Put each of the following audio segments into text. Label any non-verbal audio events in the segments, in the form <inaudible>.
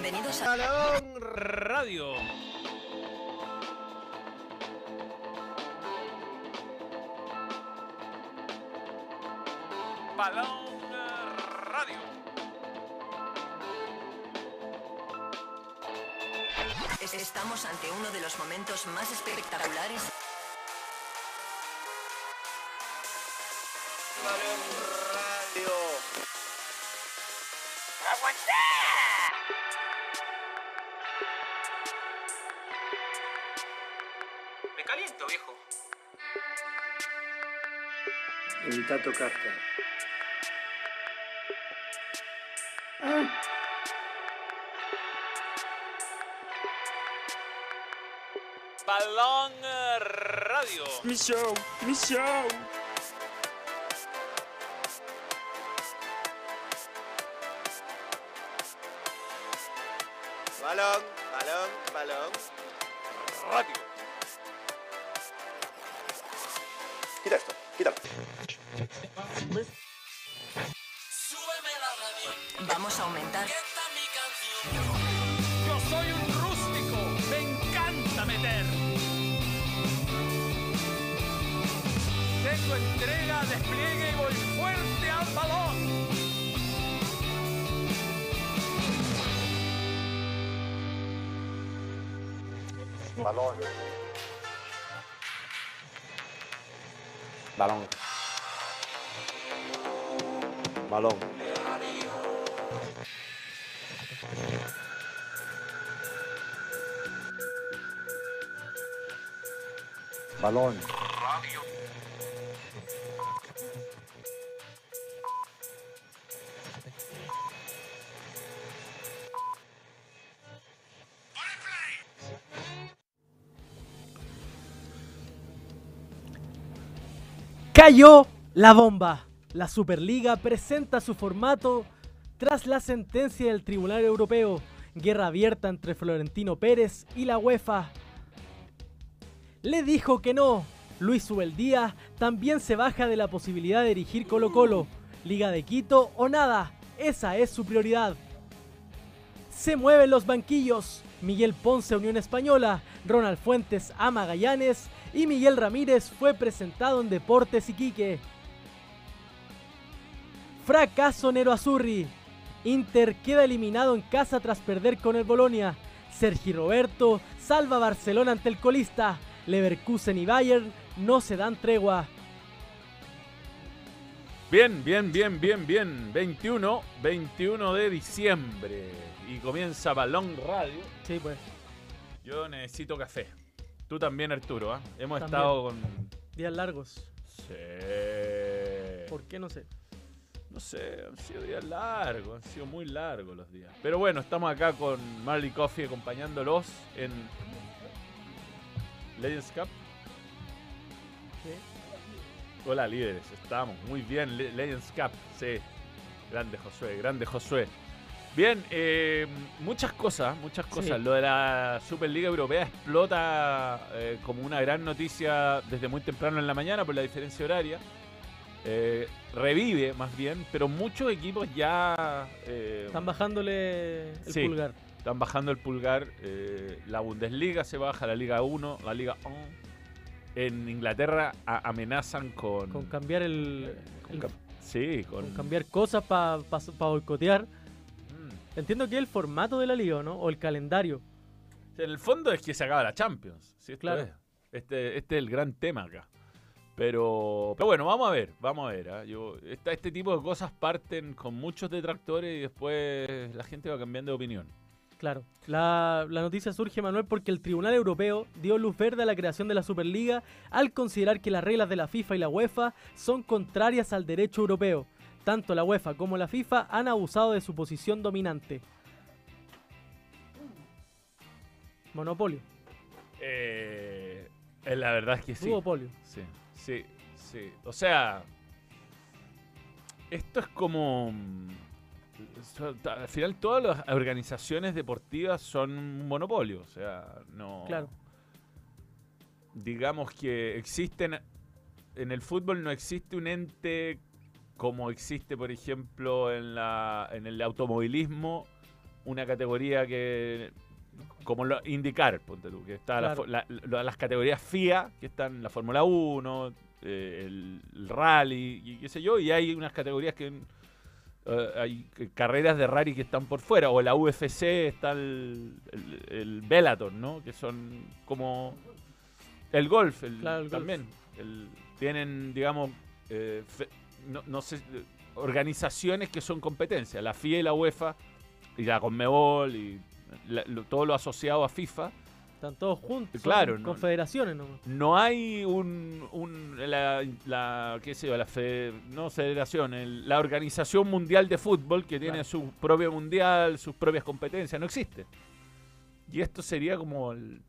Bienvenidos a Balón Radio. Balón Radio. Estamos ante uno de los momentos más espectaculares. Evita tocarte. Balón Radio. Mi show, Balón. Cayó la bomba. La Superliga presenta su formato tras la sentencia del Tribunal Europeo. Guerra abierta entre Florentino Pérez y la UEFA. Le dijo que no. Luis Subeldía también se baja de la posibilidad de dirigir Colo Colo. Liga de Quito o nada. Esa es su prioridad. Se mueven los banquillos. Miguel Ponce Unión Española, Ronald Fuentes a Magallanes y Miguel Ramírez fue presentado en Deportes Iquique. Fracaso Nero Azurri. Inter queda eliminado en casa tras perder con el Bolonia. Sergi Roberto salva a Barcelona ante el colista. Leverkusen y Bayern no se dan tregua. Bien, bien, bien, bien, bien. 21, 21 de diciembre. Y comienza Balón Radio. Sí, pues. Yo necesito café. Tú también, Arturo. ¿ah? Hemos También. estado con. Días largos. Sí. ¿Por qué no sé? No sé, han sido días largos, han sido muy largos los días. Pero bueno, estamos acá con Marley Coffee acompañándolos en Legends Cup. Hola líderes, estamos muy bien, Le- Legends Cup, sí. Grande Josué, grande Josué. Bien, eh, muchas cosas, muchas cosas. Sí. Lo de la Superliga Europea explota eh, como una gran noticia desde muy temprano en la mañana por la diferencia horaria. Eh, revive más bien, pero muchos equipos ya Están bajándole el Sí. pulgar. Están bajando el pulgar. eh, la Bundesliga se baja, la Liga 1, la Liga 1. En Inglaterra a- amenazan con... Con cambiar el. con el- cam- sí, con... con cambiar cosas para boicotear. Mm. Entiendo que es el formato de la liga, ¿no? O el calendario. En el fondo es que se acaba la Champions. ¿sí? Claro. es. Este, este es el gran tema acá. Pero, pero bueno, vamos a ver, vamos a ver. ¿ah? Yo, esta- este tipo de cosas parten con muchos detractores y después la gente va cambiando de opinión. Claro. La, la noticia surge, Manuel, porque el Tribunal Europeo dio luz verde a la creación de la Superliga al considerar que las reglas de la FIFA y la UEFA son contrarias al derecho europeo. Tanto la UEFA como la FIFA han abusado de su posición dominante. Monopolio. Eh, la verdad es que sí. Duopolio. Sí, sí, sí. O sea, esto es como... Al final todas las organizaciones deportivas son un monopolio. O sea, no... Claro. Digamos que existen... En el fútbol no existe un ente como existe, por ejemplo, en, la, en el automovilismo, una categoría que como lo indicar, ponte tú, que está la Claro. fo- la- la- las categorías FIA, que están la Fórmula 1, eh, el, el rally, y qué sé yo, y hay unas categorías que eh, hay carreras de rally que están por fuera, o la UFC está el, el, el Bellator, ¿no? Que son como el golf, el- Claro, el golf. también. Tienen, digamos, eh, fe- no, no sé, organizaciones que son competencias, la FIA y la UEFA, y la Conmebol, y la- lo- todo lo asociado a FIFA. Están todos juntos. son Claro, no- confederaciones nomás. No hay un, un- la, la- qué sé yo, la fe- no federación, el- la organización mundial de fútbol que tiene Claro. su propio mundial, sus propias competencias, no existe. Y esto sería como, el-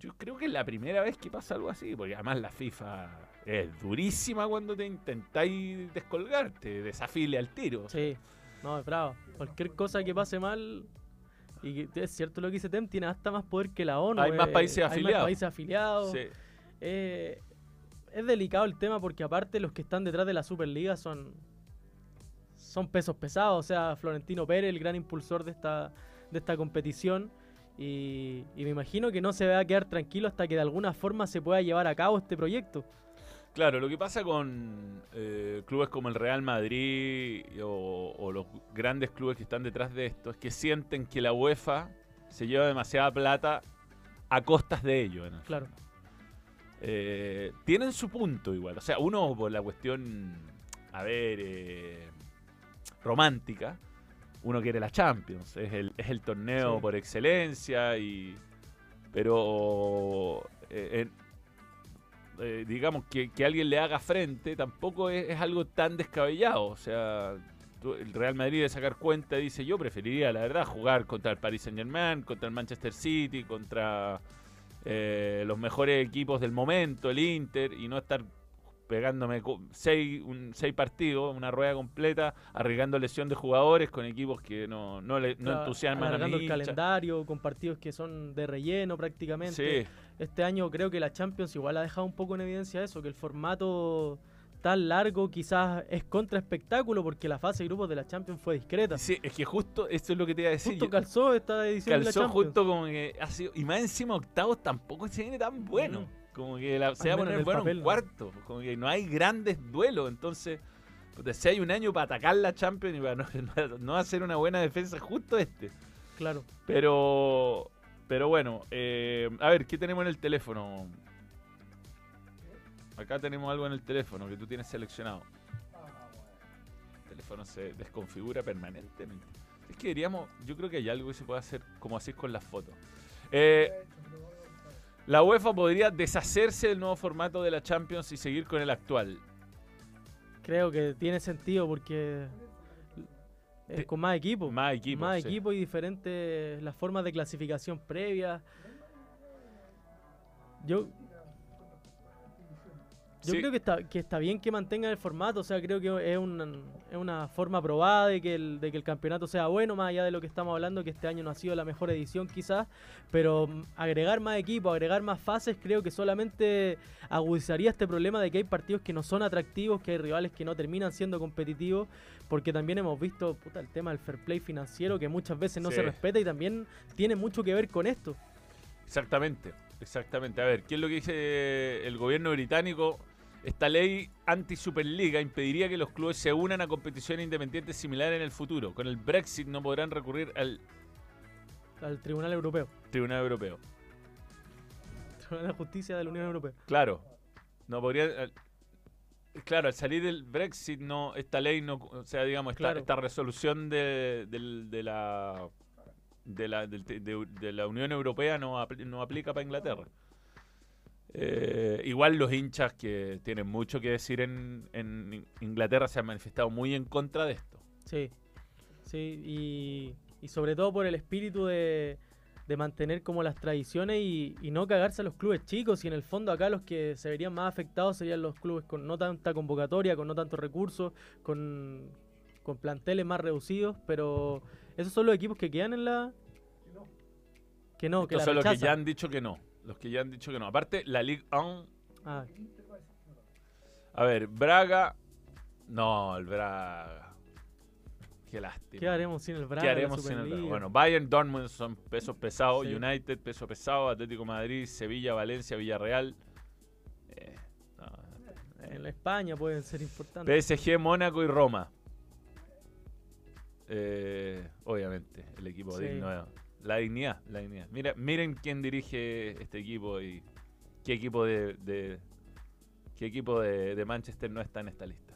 yo creo que es la primera vez que pasa algo así, porque además la FIFA es durísima cuando te intentáis descolgarte, desafile al tiro. Sí, no, es bravo. Cualquier cosa que pase mal, y es cierto lo que dice Tem, tiene hasta más poder que la ONU. Hay más eh, países Hay más afiliados. países afiliados. Sí. Eh, es delicado el tema porque aparte los que están detrás de la Superliga son son pesos pesados, o sea, Florentino Pérez, el gran impulsor de esta de esta competición y, y me imagino que no se va a quedar tranquilo hasta que de alguna forma se pueda llevar a cabo este proyecto. Claro, lo que pasa con eh, clubes como el Real Madrid o, o los grandes clubes que están detrás de esto es que sienten que la UEFA se lleva demasiada plata a costas de ellos. en el Claro. eh, tienen su punto igual. O sea, uno por la cuestión, a ver, eh, romántica, uno quiere la Champions. Es el, es el torneo Sí. por excelencia y... Pero... en- eh, digamos que, que alguien le haga frente tampoco es, es algo tan descabellado. O sea, tú- el Real Madrid de sacar cuenta dice yo preferiría, la verdad, jugar contra el Paris Saint Germain, contra el Manchester City, contra eh, los mejores equipos del momento, el Inter, y no estar pegándome seis, un, seis partidos, una rueda completa, arriesgando lesión de jugadores con equipos que no, no, le, no entusiasman a mi el hincha. calendario con partidos que son de relleno prácticamente. Sí, Este año creo que la Champions igual ha dejado un poco en evidencia eso, que el formato tan largo quizás es contra espectáculo porque la fase de grupos de la Champions fue discreta. sí, es que justo eso es lo que te iba a decir. Justo calzó esta edición de la calzó Champions. justo como que ha sido, y más encima octavos tampoco se viene tan bueno. Mm. Como que la- se va a poner bueno papel, un ¿no? cuarto. Como que no hay grandes duelos. Entonces, puta, si hay un año para atacar la Champions y para no <laughs> hacer una buena defensa, justo este. Claro. Pero, pero bueno, eh, a ver, ¿qué tenemos en el teléfono? Acá tenemos algo en el teléfono que tú tienes seleccionado. El teléfono se desconfigura permanentemente. Es que diríamos, yo creo que hay algo que se puede hacer como así con las fotos. Eh, la UEFA podría deshacerse del nuevo formato de la Champions y seguir con el actual. Creo que tiene sentido porque Te- con más equipos. Más equipos. más sí. equipos y diferentes las formas de clasificación previas. Yo, yo Sí. creo que está, que está bien que mantengan el formato, o sea, creo que es una, es una forma probada de que, el, de que el campeonato sea bueno, más allá de lo que estamos hablando, que este año no ha sido la mejor edición quizás, pero mm, agregar más equipos, agregar más fases, creo que solamente agudizaría este problema de que hay partidos que no son atractivos, que hay rivales que no terminan siendo competitivos, porque también hemos visto puta, el tema del fair play financiero, que muchas veces no Sí. se respeta y también tiene mucho que ver con esto. Exactamente, exactamente. A ver, ¿qué es lo que dice el gobierno británico? Esta ley anti-Superliga impediría que los clubes se unan a competiciones independientes similares en el futuro. Con el Brexit no podrán recurrir al Al Tribunal Europeo, Tribunal Europeo. Tribunal de Justicia de la Unión Europea. Claro, no podría... Claro, al salir del Brexit, no, esta ley no, o sea, digamos, esta, Claro. esta resolución de la de la, de, de la Unión Europea no, no aplica para Inglaterra. Eh, igual los hinchas que tienen mucho que decir en, en Inglaterra se han manifestado muy en contra de esto. Sí, sí, y, y sobre todo por el espíritu de, de mantener como las tradiciones y, y no cagarse a los clubes chicos. Y en el fondo acá los que se verían más afectados serían los clubes con no tanta convocatoria, con no tantos recursos, con, con planteles más reducidos, pero esos son los equipos que quedan en la... Que no, que Estos la son los que ya han dicho que no. Los que ya han dicho que no. Aparte, la Ligue 1 Ah, A ver, Braga. No, el Braga. Qué lástima. ¿Qué haremos sin el Braga? ¿Qué haremos sin el Superliga? Bueno, Bayern, Dortmund son pesos pesados, Sí. United, peso pesado, Atlético Madrid, Sevilla, Valencia, Villarreal. Eh, no, eh, En la España pueden ser importantes. PSG, Mónaco y Roma. Eh, obviamente, el equipo Sí. digno. La dignidad, la dignidad. Mira, miren quién dirige este equipo y qué equipo de, de- qué equipo de, de Manchester no está en esta lista.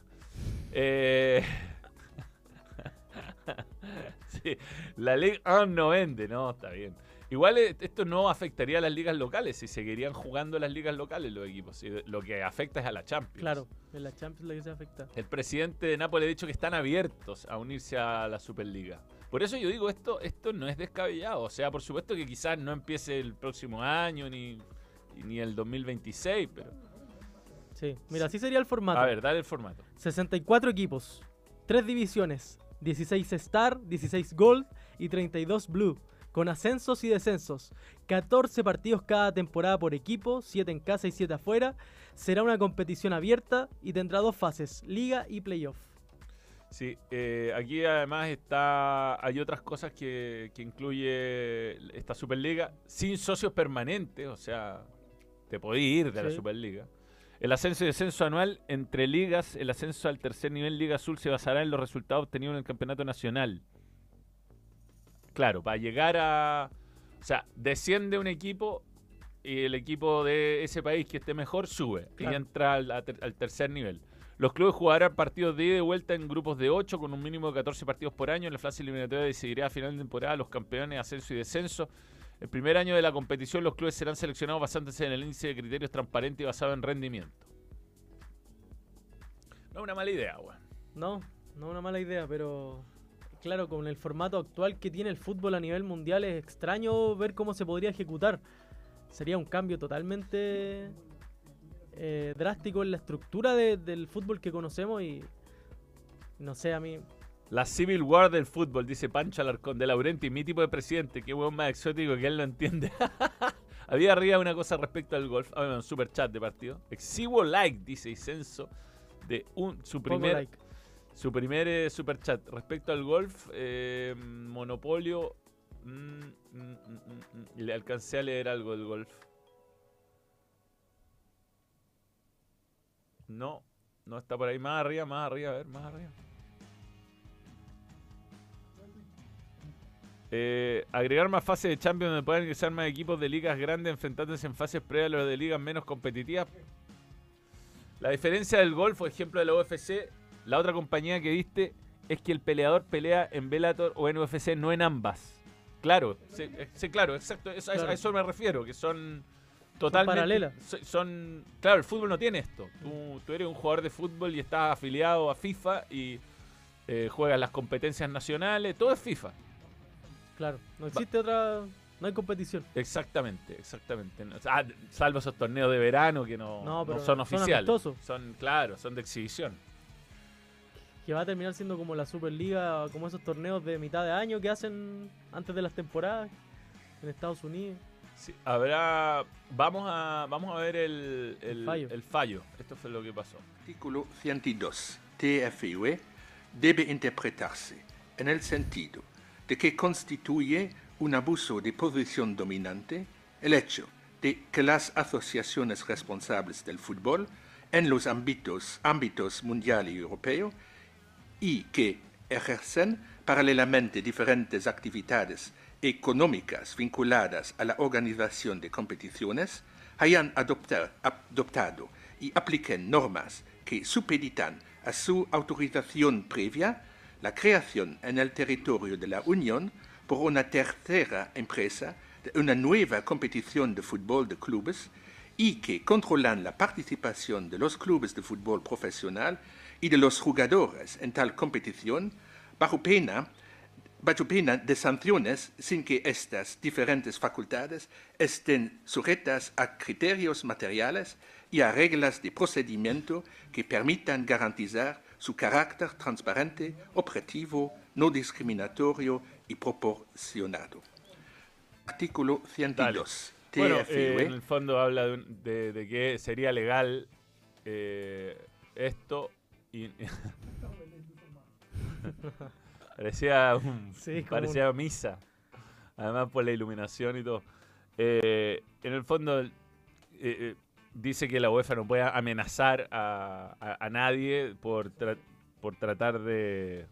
Eh, <laughs> sí, la Liga 1 no vende, no, está bien. Igual eh, esto no afectaría a las ligas locales, si seguirían jugando las ligas locales los equipos. Lo que afecta es a la Champions. Claro, en la Champions la que se afecta. El presidente de Nápoles ha dicho que están abiertos a unirse a la Superliga. Por eso yo digo, esto, esto no es descabellado. O sea, por supuesto que quizás no empiece el próximo año ni, ni el 2026, pero... Sí, mira, así sería el formato. A ver, dale el formato. 64 equipos, 3 divisiones, 16 Star, 16 Gold y 32 Blue, con ascensos y descensos. 14 partidos cada temporada por equipo, 7 en casa y 7 afuera. Será una competición abierta y tendrá dos fases, liga y playoff. Sí, eh, aquí además está hay otras cosas que, que incluye esta Superliga sin socios permanentes, o sea, te podés ir de la. Superliga. El ascenso y descenso anual entre ligas, el ascenso al tercer nivel Liga Azul se basará en los resultados obtenidos en el campeonato nacional. Claro, para llegar a... O sea, desciende un equipo y el equipo de ese país que esté mejor sube Claro. y entra al, tercer nivel. Los clubes jugarán partidos de ida y vuelta en grupos de 8 con un mínimo de 14 partidos por año. En la fase eliminatoria decidirá a final de temporada los campeones, ascenso y descenso. El primer año de la competición los clubes serán seleccionados basándose en el índice de criterios transparente y basado en rendimiento. No es una mala idea, weón. No, no una mala idea, pero claro, con el formato actual que tiene el fútbol a nivel mundial es extraño ver cómo se podría ejecutar. Sería un cambio totalmente eh, drástico en la estructura de- del fútbol que conocemos y no sé, a mí La Civil War del fútbol, dice Pancho Alarcón de Laurenti, mi tipo de presidente, qué weón más exótico que él lo entiende. <laughs> Había arriba una cosa respecto al golf. Ah, bueno, un super chat de partido. Exiguo like, dice Isenso, de un, su primer, like. Su primer eh, super chat. Respecto al golf, eh, Monopolio. mm, mm, mm, le alcancé a leer algo del golf. No, no está por ahí. Más arriba, más arriba, a ver, más arriba. Eh, agregar más fases de Champions donde puedan ingresar más equipos de ligas grandes enfrentándose en fases previas a los de ligas menos competitivas. La diferencia del golf, por ejemplo, de la UFC, la otra compañía que viste, es que el peleador pelea en Bellator o en UFC, no en ambas. Claro, sí, eh, sí, claro, exacto, eso- a eso- Claro. a eso me refiero, que son totalmente... paralelas. so- Son, claro, el fútbol no tiene esto. Tú, tú eres un jugador de fútbol y estás afiliado a FIFA y eh, juegas las competencias nacionales, todo es FIFA. Claro, no existe otra, no hay competición. Exactamente, exactamente. Ah, salvo esos torneos de verano que no, No, pero son son oficiales. amistosos. Son, claro, son de exhibición. Que va a terminar siendo como la Superliga, como esos torneos de mitad de año que hacen antes de las temporadas en Estados Unidos. Sí, habrá. Vamos a, vamos a ver el, el, fallo. el fallo. Esto fue lo que pasó. Artículo 102 TFUE debe interpretarse en el sentido de que constituye un abuso de posición dominante el hecho de que las asociaciones responsables del fútbol en los ámbitos, ámbitos mundial y europeo y que ejercen paralelamente diferentes actividades económicas vinculadas a la organización de competiciones, hayan adoptar- adoptado y apliquen normas que supeditan a su autorización previa la creación en el territorio de la Unión por una tercera empresa de una nueva competición de fútbol de clubes y que controlan la participación de los clubes de fútbol profesional y de los jugadores en tal competición bajo pena, bajo pena de sanciones sin que estas diferentes facultades estén sujetas a criterios materiales y a reglas de procedimiento que permitan garantizar su carácter transparente, objetivo, no discriminatorio y proporcionado. Artículo 102. Bueno, TFUE. eh, en el fondo habla de, de- de que sería legal eh, esto y <laughs> Parecía, un- Sí, parecía misa. Además por la iluminación y todo. Eh, en el fondo, eh, eh, dice que la UEFA no puede amenazar a, a- a nadie por, tra- por tratar de,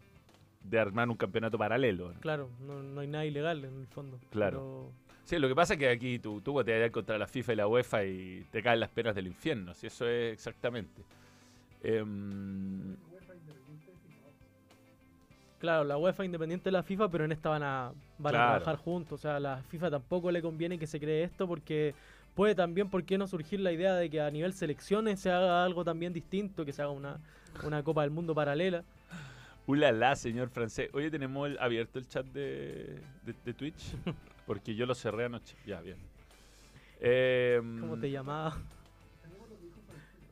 de armar un campeonato paralelo. Claro, no, no hay nada ilegal en el fondo. Claro. Sí, lo que pasa es que aquí tú, tú te vas contra la FIFA y la UEFA y te caen las penas del infierno. Si eso es exactamente. Em, Claro, la UEFA independiente de la FIFA, pero en esta van a, van Claro. a trabajar juntos. O sea, a la FIFA tampoco le conviene que se cree esto porque puede también, ¿por qué no surgir la idea de que a nivel selecciones se haga algo también distinto, que se haga una, una Copa del Mundo paralela? Ulala, señor francés. Oye, tenemos el- abierto el chat de, de- de Twitch. <laughs> Porque yo lo cerré anoche. Ya, bien. Em, ¿Cómo te llamaba?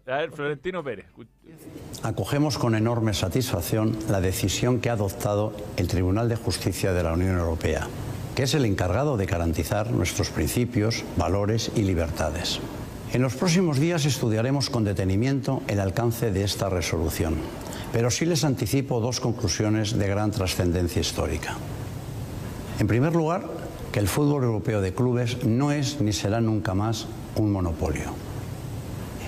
A ver, Florentino Pérez. Acogemos con enorme satisfacción la decisión que ha adoptado el Tribunal de Justicia de la Unión Europea, que es el encargado de garantizar nuestros principios, valores y libertades. En los próximos días estudiaremos con detenimiento el alcance de esta resolución, pero sí les anticipo dos conclusiones de gran trascendencia histórica. En primer lugar, que el fútbol europeo de clubes no es ni será nunca más un monopolio.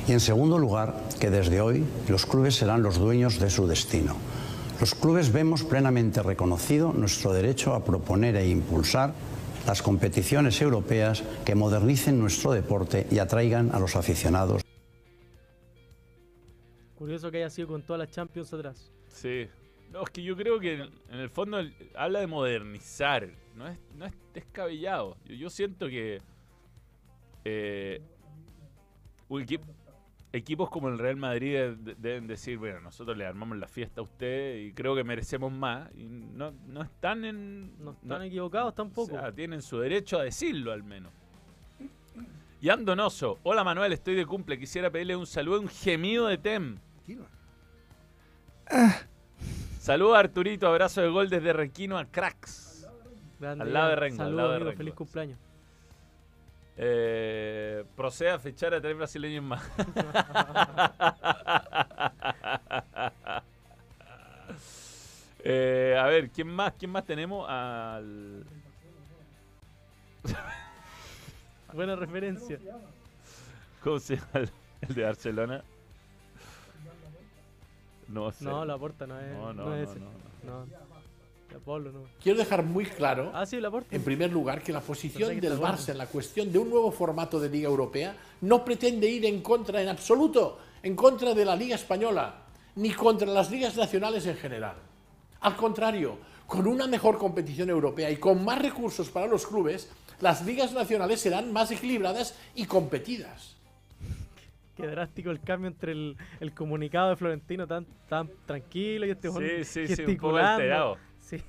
Y en segundo lugar, que desde hoy los clubes serán los dueños de su destino. Los clubes vemos plenamente reconocido nuestro derecho a proponer e impulsar las competiciones europeas que modernicen nuestro deporte y atraigan a los aficionados. Curioso que haya sido con todas las Champions atrás. Sí. No, es que yo creo que en el fondo habla de modernizar. No es, no es descabellado. Yo, yo siento que eh, equipos como el Real Madrid de- de- deben decir, bueno, nosotros le armamos la fiesta a usted y creo que merecemos más. Y no, no están en... No están equivocados tampoco. O sea, tienen su derecho a decirlo al menos. Y Andonoso, hola Manuel, estoy de cumple. Quisiera pedirle un saludo, un gemido de Tem. Saludos Arturito, abrazo de gol desde Requino a Cracks. Grande, al lado de. Rengo, al Saludos, lado de amigo, Rengo. feliz cumpleaños. Eh, procede a fichar a tres brasileños más. Eh, a ver, ¿quién más? ¿Quién más tenemos? Al. <laughs> Buena referencia. ¿Cómo se llama el, de Barcelona? No sé. No, la porta no es, No, no, no es no, ese. no, No. Quiero dejar muy claro, Ah, sí, en primer lugar, que la posición que del Barça en la cuestión de un nuevo formato de Liga Europea no pretende ir en contra, en absoluto, en contra de la Liga Española, ni contra las ligas nacionales en general. Al contrario, con una mejor competición europea y con más recursos para los clubes, las ligas nacionales serán más equilibradas y competidas. <laughs> Qué drástico el cambio entre el, el comunicado de Florentino tan, tan tranquilo y este Sí, sí, sí, un poco alterado. Sí.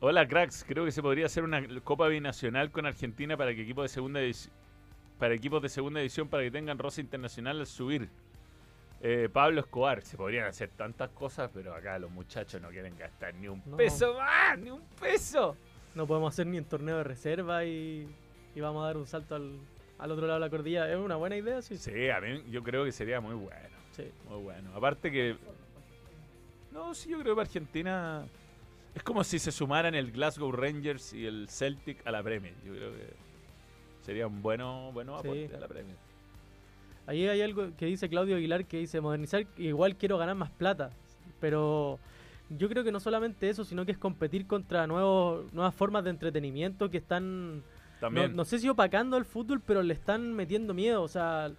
Hola, cracks. Creo que se podría hacer una Copa Binacional con Argentina para que equipos de segunda edición. Para equipos de segunda edición para que tengan rosa internacional al subir. Eh, Pablo Escobar, se podrían hacer tantas cosas, pero acá los muchachos no quieren gastar ni un No. peso más, ni un peso. No podemos hacer ni un torneo de reserva y, y vamos a dar un salto al, al otro lado de la cordillera. Es una buena idea, sí. Sí, a mí yo creo que sería muy bueno. Sí. Muy bueno. Aparte que. No, sí, yo creo que Argentina. Es como si se sumaran el Glasgow Rangers y el Celtic a la Premier. Yo creo que sería un bueno, bueno Sí. aporte a la Premier. Ahí hay algo que dice Claudio Aguilar que dice modernizar, igual quiero ganar más plata. Pero yo creo que no solamente eso, sino que es competir contra nuevos, nuevas formas de entretenimiento que están, no, no sé si opacando al fútbol, pero le están metiendo miedo. O sea,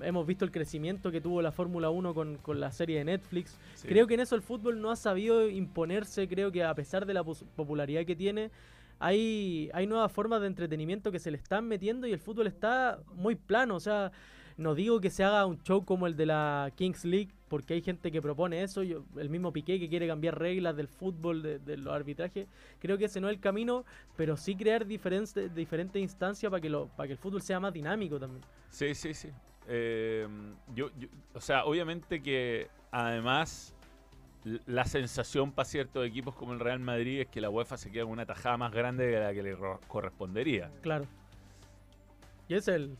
hemos visto el crecimiento que tuvo la Fórmula 1 con, con la serie de Netflix. Sí. Creo que en eso el fútbol no ha sabido imponerse, creo que a pesar de la popularidad que tiene, hay, hay nuevas formas de entretenimiento que se le están metiendo y el fútbol está muy plano. O sea, no digo que se haga un show como el de la Kings League, porque hay gente que propone eso, yo, el mismo Piqué que quiere cambiar reglas del fútbol, de, de los arbitrajes, creo que ese no es el camino, pero sí crear diferentes, diferentes instancias para que, lo, para que el fútbol sea más dinámico también. Sí, sí, sí. Eh, yo, yo- o sea, obviamente que además la sensación para ciertos equipos como el Real Madrid es que la UEFA se queda con una tajada más grande de la que le correspondería. Claro. Y es el...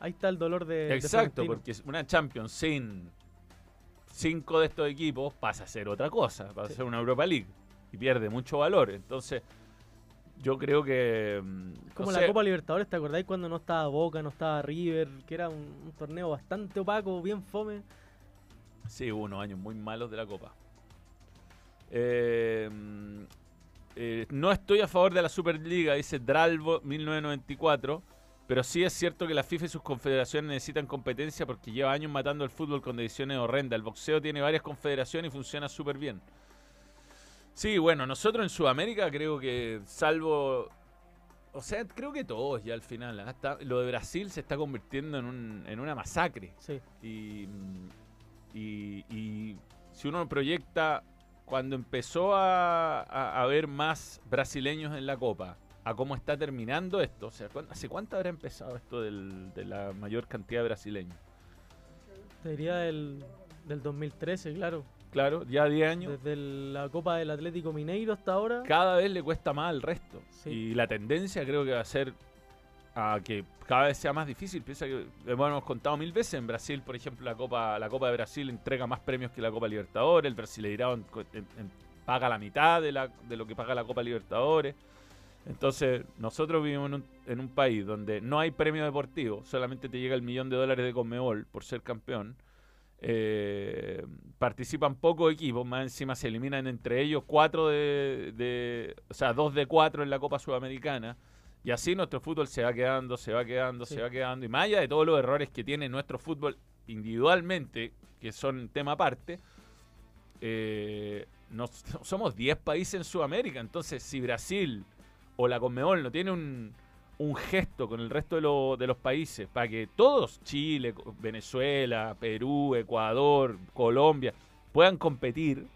Ahí está el dolor de... Exacto, porque una Champions sin cinco de estos equipos pasa a ser otra cosa, pasa a ser una Europa League y pierde mucho valor. Entonces, yo creo que. mm, Como la sé, Copa Libertadores, ¿te acordáis cuando no estaba Boca, no estaba River? Que era un, un torneo bastante opaco, bien fome. Sí, hubo unos años muy malos de la Copa. Eh, mm, eh, no estoy a favor de la Superliga, dice Dralvo 1994, pero sí es cierto que la FIFA y sus confederaciones necesitan competencia porque lleva años matando el fútbol con decisiones horrendas. El boxeo tiene varias confederaciones y funciona súper bien. Sí, bueno, nosotros en Sudamérica creo que salvo... O sea, creo que todos ya al final. ¿ah? Está- lo de Brasil se está convirtiendo en, un- en una masacre. Sí. Y, y- y si uno proyecta cuando empezó a, a haber más brasileños en la Copa, a cómo está terminando esto, o sea, ¿cuán- ¿hace cuánto habrá empezado esto del- de la mayor cantidad de brasileños? Te diría del, del 2013, claro. Claro, ya 10 años. Desde la Copa del Atlético Mineiro hasta ahora. Cada vez le cuesta más al resto. Sí. Y la tendencia creo que va a ser a que cada vez sea más difícil. Piensa que bueno, hemos contado mil veces en Brasil, por ejemplo, la Copa, la Copa de Brasil entrega más premios que la Copa Libertadores. El Brasileirao en- en- en- paga la mitad de, la- de lo que paga la Copa Libertadores. Entonces, nosotros vivimos en un, en un país donde no hay premio deportivo, solamente te llega el millón de dólares de Conmebol por ser campeón. Eh, participan pocos equipos, más encima se eliminan entre ellos cuatro de, de- o sea, dos de cuatro en la Copa Sudamericana. Y así nuestro fútbol se va quedando, se va quedando, Sí. se va quedando. Y más allá de todos los errores que tiene nuestro fútbol individualmente, que son tema aparte, eh, nos- somos 10 países en Sudamérica. Entonces, si Brasil o la Conmebol no tiene un, un gesto con el resto de, lo- de los países para que todos, Chile, Venezuela, Perú, Ecuador, Colombia, puedan competir,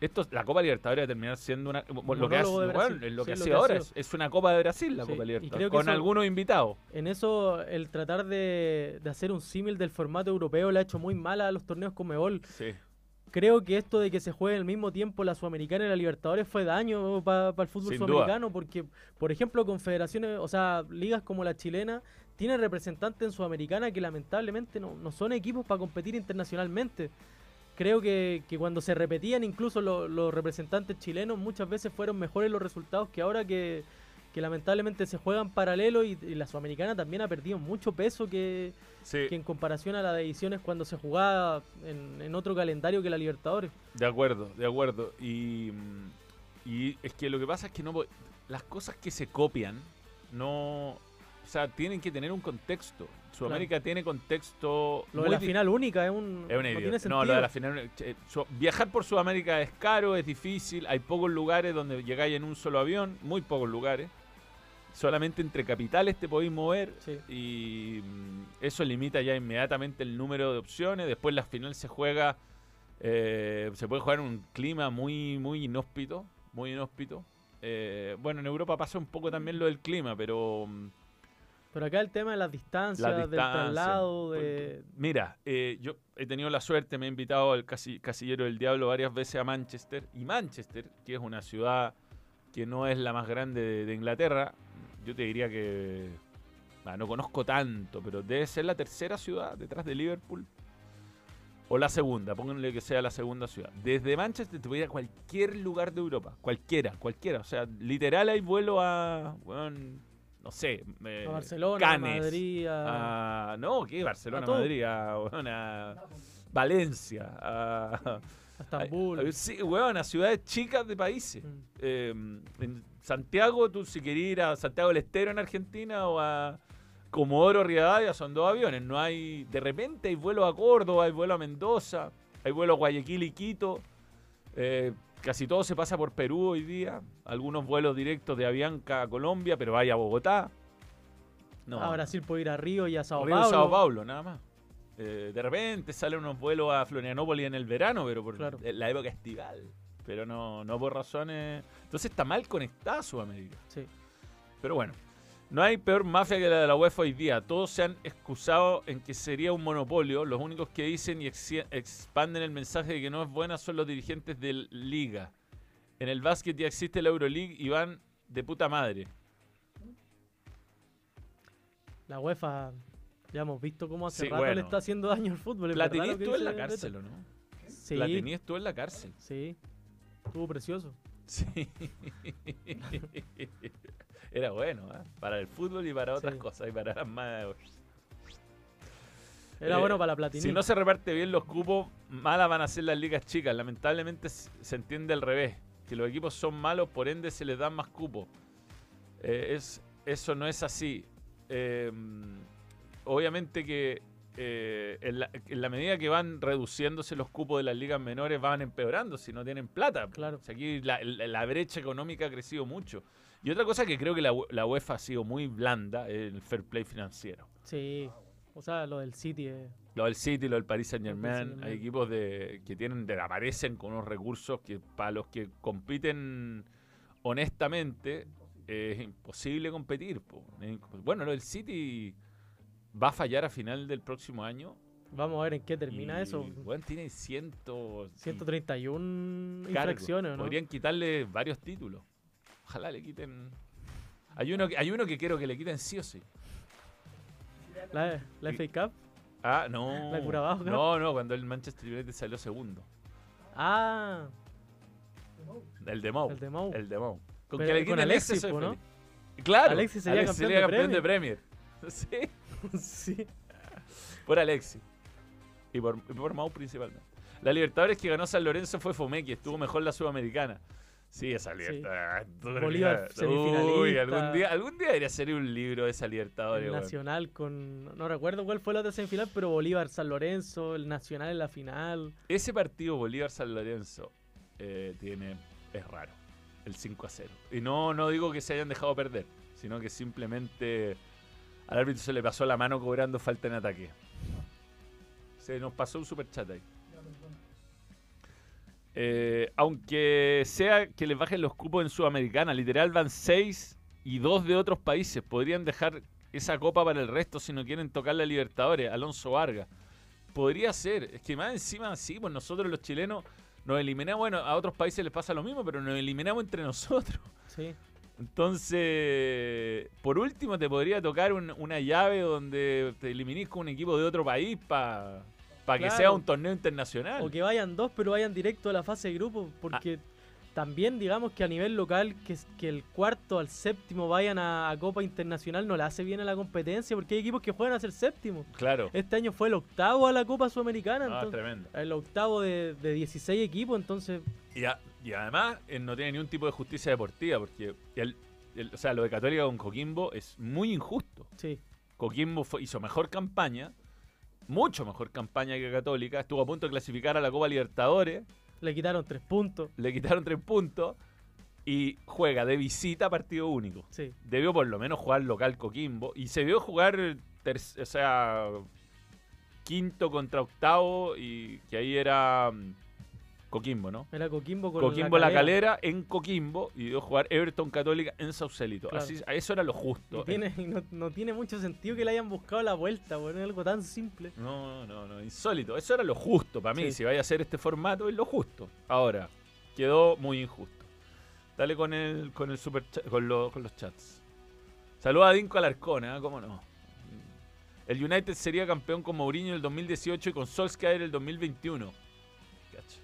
esto, la Copa Libertadores va a terminar siendo una. Lo que, hace, bueno, es lo Sí, que ha lo sido que ha ahora. Es, es una Copa de Brasil la Sí, Copa Libertadores. Con eso- algunos invitados. En eso, el tratar de, de hacer un símil del formato europeo le ha hecho muy mal a los torneos con Mebol. Sí. Creo que esto de que se juegue al mismo tiempo la Sudamericana y la Libertadores fue daño para el fútbol Sin duda. sudamericano porque, por ejemplo, confederaciones, o sea, ligas como la chilena tienen representantes en Sudamericana que lamentablemente no, no son equipos para competir internacionalmente. Creo que, que cuando se repetían incluso lo- los representantes chilenos muchas veces fueron mejores los resultados que ahora que, que lamentablemente se juegan paralelo y, y la Sudamericana también ha perdido mucho peso que, Sí, que en comparación a las de ediciones cuando se jugaba en, en otro calendario que la Libertadores. de acuerdo, de acuerdo. Y, y es que lo que pasa es que no las cosas que se copian no. O sea, tienen que tener un contexto. Sudamérica tiene contexto. Lo de la final única es un. Es una no tiene. No, lo de la final. eh, su- viajar por Sudamérica es caro, es difícil. Hay pocos lugares donde llegáis en un solo avión, muy pocos lugares. Solamente entre capitales te podéis mover Sí. y mm, eso limita ya inmediatamente el número de opciones. Después la final se juega, eh, se puede jugar en un clima muy, muy inhóspito, muy inhóspito. Eh, bueno, en Europa pasa un poco también lo del clima, pero mm, Pero acá el tema de las distancias, la del traslado, de. Mira, eh, yo he tenido la suerte, me he invitado al casi, Casillero del Diablo varias veces a Manchester. Y Manchester, que es una ciudad que no es la más grande de, de Inglaterra, yo te diría que. ah, no conozco tanto, pero debe ser la tercera ciudad detrás de Liverpool. O la segunda, pónganle que sea la segunda ciudad. Desde Manchester te voy a ir a cualquier lugar de Europa. Cualquiera, cualquiera. O sea, literal hay vuelo a. weón, no sé. eh, A Barcelona, a Cannes, Madrid, a- a- no, ¿qué? Barcelona, a. Madrid, a, weón, a Valencia, a, a Estambul. a- sí, weón, a ciudades chicas de países. Mm. Eh, en Santiago, tú si querés ir a Santiago del Estero en Argentina o a Comodoro Rivadavia, son dos aviones. No hay, de repente hay vuelos a Córdoba, hay vuelo a Mendoza, hay vuelo a Guayaquil y Quito. Eh, casi todo se pasa por Perú hoy día. Algunos vuelos directos de Avianca a Colombia, pero hay a Bogotá. No, A Brasil puede ir a Río y a Sao Río y Paulo. Sao Paulo, nada más. Eh, de repente salen unos vuelos a Florianópolis en el verano, pero por Claro. la época estival. Pero no, no por razones. Entonces está mal conectada Sudamérica. Sí. Pero bueno, no hay peor mafia que la de la UEFA hoy día. Todos se han excusado en que sería un monopolio. Los únicos que dicen y expanden el mensaje de que no es buena son los dirigentes de Liga. En el básquet ya existe la Euroleague y van de puta madre. La UEFA, ya hemos visto cómo hace Sí, rato le bueno. está haciendo daño al fútbol. Platini estuvo en la cárcel, ¿o no? Sí, Platini estuvo en la cárcel. sí. Estuvo precioso. Sí. <laughs> Era bueno, ¿eh? Para el fútbol y para otras Sí. cosas. Y para las más. Era Eh, bueno para la Platini. Si no se reparte bien los cupos, malas van a ser las ligas chicas. Lamentablemente se entiende al revés. Que los equipos son malos, por ende se les dan más cupos. Eh, es, eso no es así. Eh, obviamente que eh, en, la, en la medida que van reduciéndose los cupos de las ligas menores, van empeorando si no tienen plata. Claro. O sea, aquí la, la- la brecha económica ha crecido mucho. Y otra cosa que creo que la, UEFA ha sido muy blanda, es el fair play financiero. Sí. O sea, lo del City es... Lo del City, lo del Paris Saint Germain, hay equipos de, que tienen, de, aparecen con unos recursos que para los que compiten honestamente es imposible competir. po. Bueno, lo del City va a fallar a final del próximo año. Vamos a ver en qué termina y, eso. Bueno, tiene ciento, 131 cargos. infracciones, ¿o ¿no? Podrían quitarle varios títulos. Ojalá le quiten. Hay uno, que- hay uno que quiero que le quiten sí o sí. La, la FA Cup. Ah, no. ¿La Curabao, no? No, no, cuando el Manchester United salió segundo. Ah, El de Mou. el de Mou. El de Mou. Con Pero que le con quiten Alexis, ese, soy po, ¿no? Claro. Alexis sería campeón de campeón de Premier. <laughs> Sí, <laughs> sí. por Alexis. Y por, y por Mau principalmente. La Libertadores que ganó San Lorenzo fue Fomeki, estuvo mejor la Sudamericana. Sí, esa Libertadores. Bolívar Uy, algún día, algún día debería ser un libro de esa Libertadores. El. Nacional con. No recuerdo cuál fue la otra semifinal, pero Bolívar, San Lorenzo, el Nacional en la final. Ese partido Bolívar-San Lorenzo eh, tiene, es raro. El 5 a 0. Y no, no digo que se hayan dejado perder, sino que simplemente al árbitro se le pasó la mano cobrando falta en ataque. Se nos pasó un super chat ahí. Eh, aunque sea que les bajen los cupos en Sudamericana, literal van 6 y 2 de otros países. Podrían dejar esa copa para el resto si no quieren tocar la Libertadores. Alonso Vargas. Podría ser. Es que más encima, sí, pues nosotros los chilenos nos eliminamos. Bueno, a otros países les pasa lo mismo, pero nos eliminamos entre nosotros. Sí. Entonces, por último, te podría tocar un- una llave donde te eliminís con un equipo de otro país para que Claro. sea un torneo internacional. O que vayan dos, pero vayan directo a la fase de grupo, porque también digamos que a nivel local, que, el cuarto al séptimo vayan a, a Copa Internacional no le hace bien a la competencia, porque hay equipos que juegan a ser séptimo. Claro. Este año fue el octavo a la Copa Sudamericana, Ah, entonces, tremendo. el octavo de, de 16 equipos, entonces Y, a- y además eh, no tiene ni un tipo de justicia deportiva, porque el- el- o sea, lo de Católica con Coquimbo es muy injusto. sí, Coquimbo fue- hizo mejor campaña, mucho mejor campaña que Católica, estuvo a punto de clasificar a la Copa Libertadores, le quitaron tres puntos. le quitaron tres puntos y juega de visita partido único. Sí, Debió por lo menos jugar local Coquimbo y se vio jugar, o sea, quinto contra octavo y que ahí era mm, Coquimbo, ¿no? era Coquimbo con Coquimbo la la calera. en Coquimbo y dio jugar Everton Católica en Saucelito. Claro. Así, eso era lo justo. Y tiene, y no, no tiene mucho sentido que le hayan buscado la vuelta, bueno, algo tan simple. No, no, no, insólito. Eso era lo justo para mí. Sí. Si vaya a hacer este formato, es lo justo. Ahora, quedó muy injusto. Dale con el, con el super con, lo- con los chats. Saluda a Dinko Alarcón, ¿eh? ¿Cómo no? El United sería campeón con Mourinho en el 2018 y con Solskjaer el 2021. Cacha.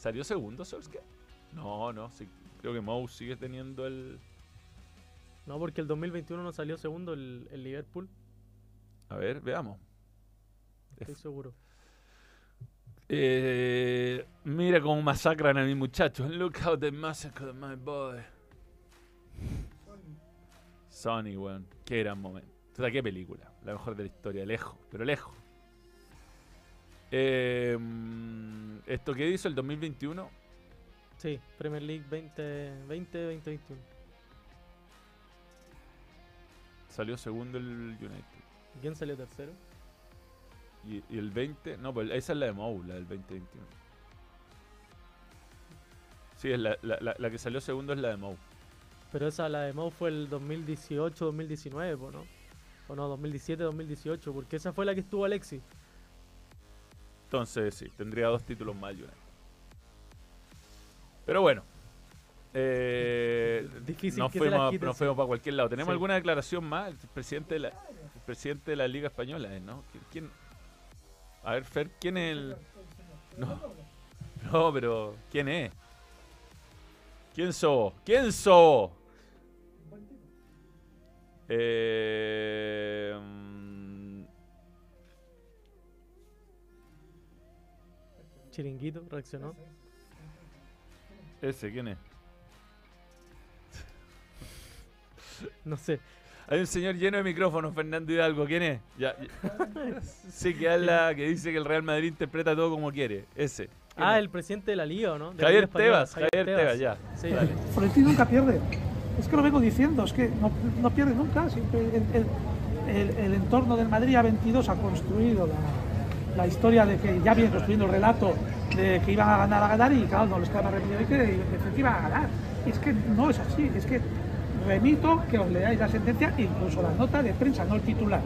¿Salió segundo Solskjaer? No, no, sí, creo que Mou sigue teniendo el... No, porque el 2021 no salió segundo el, el Liverpool, A ver, veamos. estoy seguro. Eh, mira cómo masacran a mi muchacho. Look how they massacre my boy. Sony, weón. Qué gran momento. O sea, qué película. La mejor de la historia. Lejos, pero lejos. Eh, Esto que hizo el 2021. Sí, Premier League 2020-2021. Salió segundo el United. ¿Quién salió tercero? Y, y el 20. No, pues esa es la de Mou, la del 2021. Sí, es la, la- la- la que salió segundo es la de Mou. Pero esa, la de Mou fue el 2018-2019, po, ¿no? O no, 2017-2018, porque esa fue la que estuvo Alexis. Entonces, sí, tendría dos títulos más United. Pero bueno. eh, Difícil nos que fuimos, nos fuimos para cualquier lado. ¿Tenemos Sí. alguna declaración más? El presidente de la, el presidente de la Liga Española, ¿eh? ¿no? ¿Qui- ¿Quién? A ver, Fer, ¿quién es el...? No, no pero ¿quién es? ¿Quién sos? ¿Quién sos? Eh, Chiringuito reaccionó. ese, ¿quién es? <laughs> No sé. Hay un señor lleno de micrófonos, Fernando Hidalgo. ¿Quién es? Ya, ya. Sí, que habla, <laughs> que dice que el Real Madrid interpreta todo como quiere. Ese. ¿Quién Ah, es? el presidente de la liga, ¿o ¿no? De la Javier Tebas. Javier Tebas, ya. Sí. Dale. Florentino nunca pierde. Es que lo vengo diciendo, es que no, no pierde nunca. Siempre el, el- el- el entorno del Madrid A22 ha construido la, la historia de que ya viene construyendo el relato de que iban a ganar a ganar y claro, no les queda más remedio que de que iban a ganar. Y es que no es así, es que remito que os leáis la sentencia, incluso la nota de prensa, no el titular.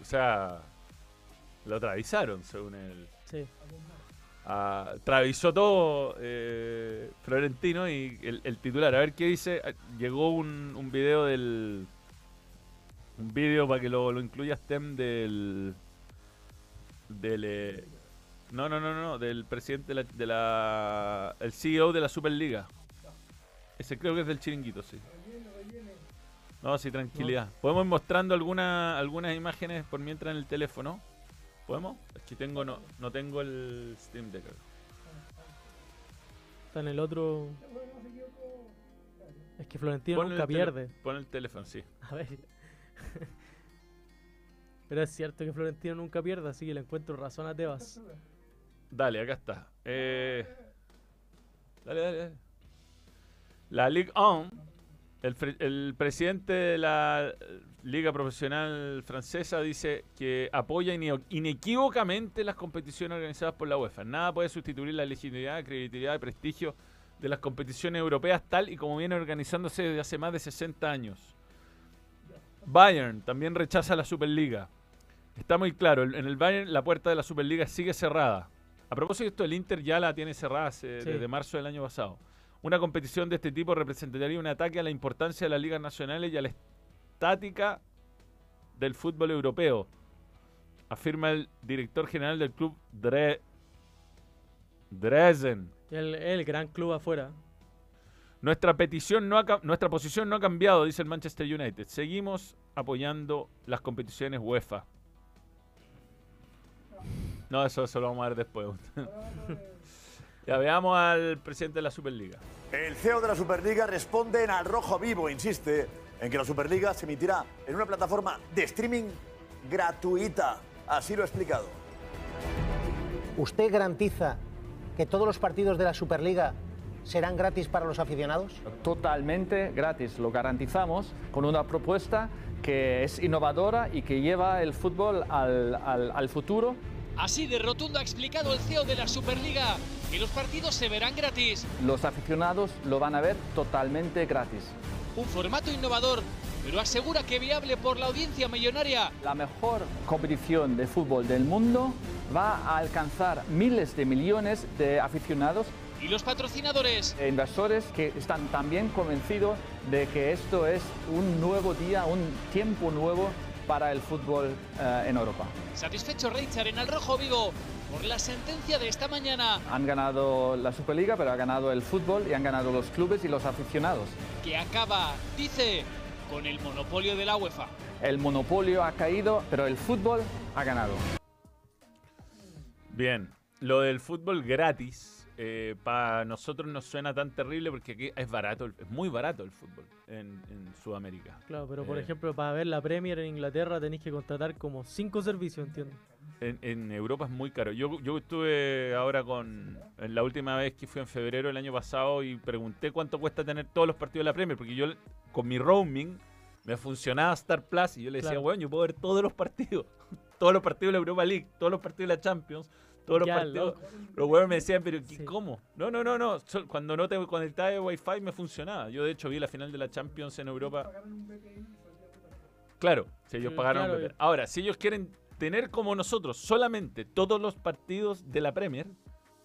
O sea, lo travisaron, según él. Sí. Ah, travisó todo eh, Florentino y el, el titular. A ver qué dice. Ah, Llegó un, un video del. Un video para que lo, lo incluya Stem del. Del. eh, no, no, no, no. Del presidente de la, de la. El CEO de la Superliga. Ese creo que es del chiringuito, sí. No, sí, tranquilidad. Podemos ir mostrando alguna, algunas imágenes por mientras en el teléfono. ¿Podemos? Es que tengo no, no tengo el Steam Deck. Está en el otro. Es que Florentino Pon nunca pierde. Pon el teléfono, sí. A ver. <laughs> Pero es cierto que Florentino nunca pierde, así que le encuentro razón a Tebas. Dale, acá está. Eh, dale, dale, dale. La Ligue 1, el, presidente de la Liga Profesional Francesa dice que apoya ine- inequívocamente las competiciones organizadas por la UEFA. Nada puede sustituir la legitimidad, credibilidad y prestigio de las competiciones europeas tal y como viene organizándose desde hace más de 60 años. Bayern también rechaza la Superliga. Está muy claro, en el Bayern la puerta de la Superliga sigue cerrada. A propósito de esto, el Inter ya la tiene cerrada hace- Sí. desde marzo del año pasado. Una competición de este tipo representaría un ataque a la importancia de las ligas nacionales y a la estática del fútbol europeo, afirma el director general del club Dre Dresden. El, el gran club afuera. Nuestra petición no ha nuestra posición no ha cambiado, dice el Manchester United. Seguimos apoyando las competiciones UEFA. No, eso, eso lo vamos a ver después. <laughs> ya veamos al presidente de la Superliga. El CEO de la Superliga responde en al rojo vivo, insiste en que la Superliga se emitirá en una plataforma de streaming gratuita. Así lo ha explicado. ¿Usted garantiza que todos los partidos de la Superliga serán gratis para los aficionados? Totalmente gratis, lo garantizamos con una propuesta que es innovadora y que lleva el fútbol al, al- al futuro. Así de rotundo ha explicado el CEO de la Superliga que los partidos se verán gratis. Los aficionados lo van a ver totalmente gratis. Un formato innovador, pero asegura que viable por la audiencia millonaria. La mejor competición de fútbol del mundo va a alcanzar miles de millones de aficionados Y los patrocinadores. e inversores que están también convencidos de que esto es un nuevo día, un tiempo nuevo para el fútbol eh, en Europa. Satisfecho Richard en el Rojo Vigo por la sentencia de esta mañana Han ganado la Superliga, pero ha ganado el fútbol y han ganado los clubes y los aficionados. que acaba, dice, con el monopolio de la UEFA. El monopolio ha caído, pero el fútbol ha ganado. Bien, lo del fútbol gratis para nosotros nos suena tan terrible porque aquí es barato, es muy barato el fútbol en, en Sudamérica. Claro, pero por Eh, ejemplo, para ver la Premier en Inglaterra tenéis que contratar como cinco servicios, entiendo. En, en Europa es muy caro. Yo, yo estuve ahora con. En la última vez que fui en febrero del año pasado y pregunté cuánto cuesta tener todos los partidos de la Premier, porque yo con mi roaming me funcionaba Star Plus y yo le decía, Claro. bueno, yo puedo ver todos los partidos. <laughs> todos los partidos de la Europa League, todos los partidos de la Champions, todos los Ya, partidos. loco. Los huevos me decían, pero ¿qué- ¿cómo? No, no, no, no. Cuando no te conectaba de Wi-Fi me funcionaba. Yo de hecho vi la final de la Champions en Europa. Claro, si ellos pagaron un claro, VPN. Ahora, si ellos quieren tener como nosotros solamente todos los partidos de la Premier,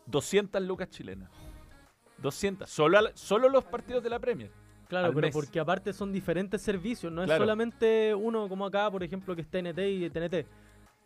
200 lucas chilenas. 200. Solo, al- solo los partidos de la Premier. Claro, pero mes. porque aparte son diferentes servicios, no es solamente uno como acá, por ejemplo, que es TNT y TNT.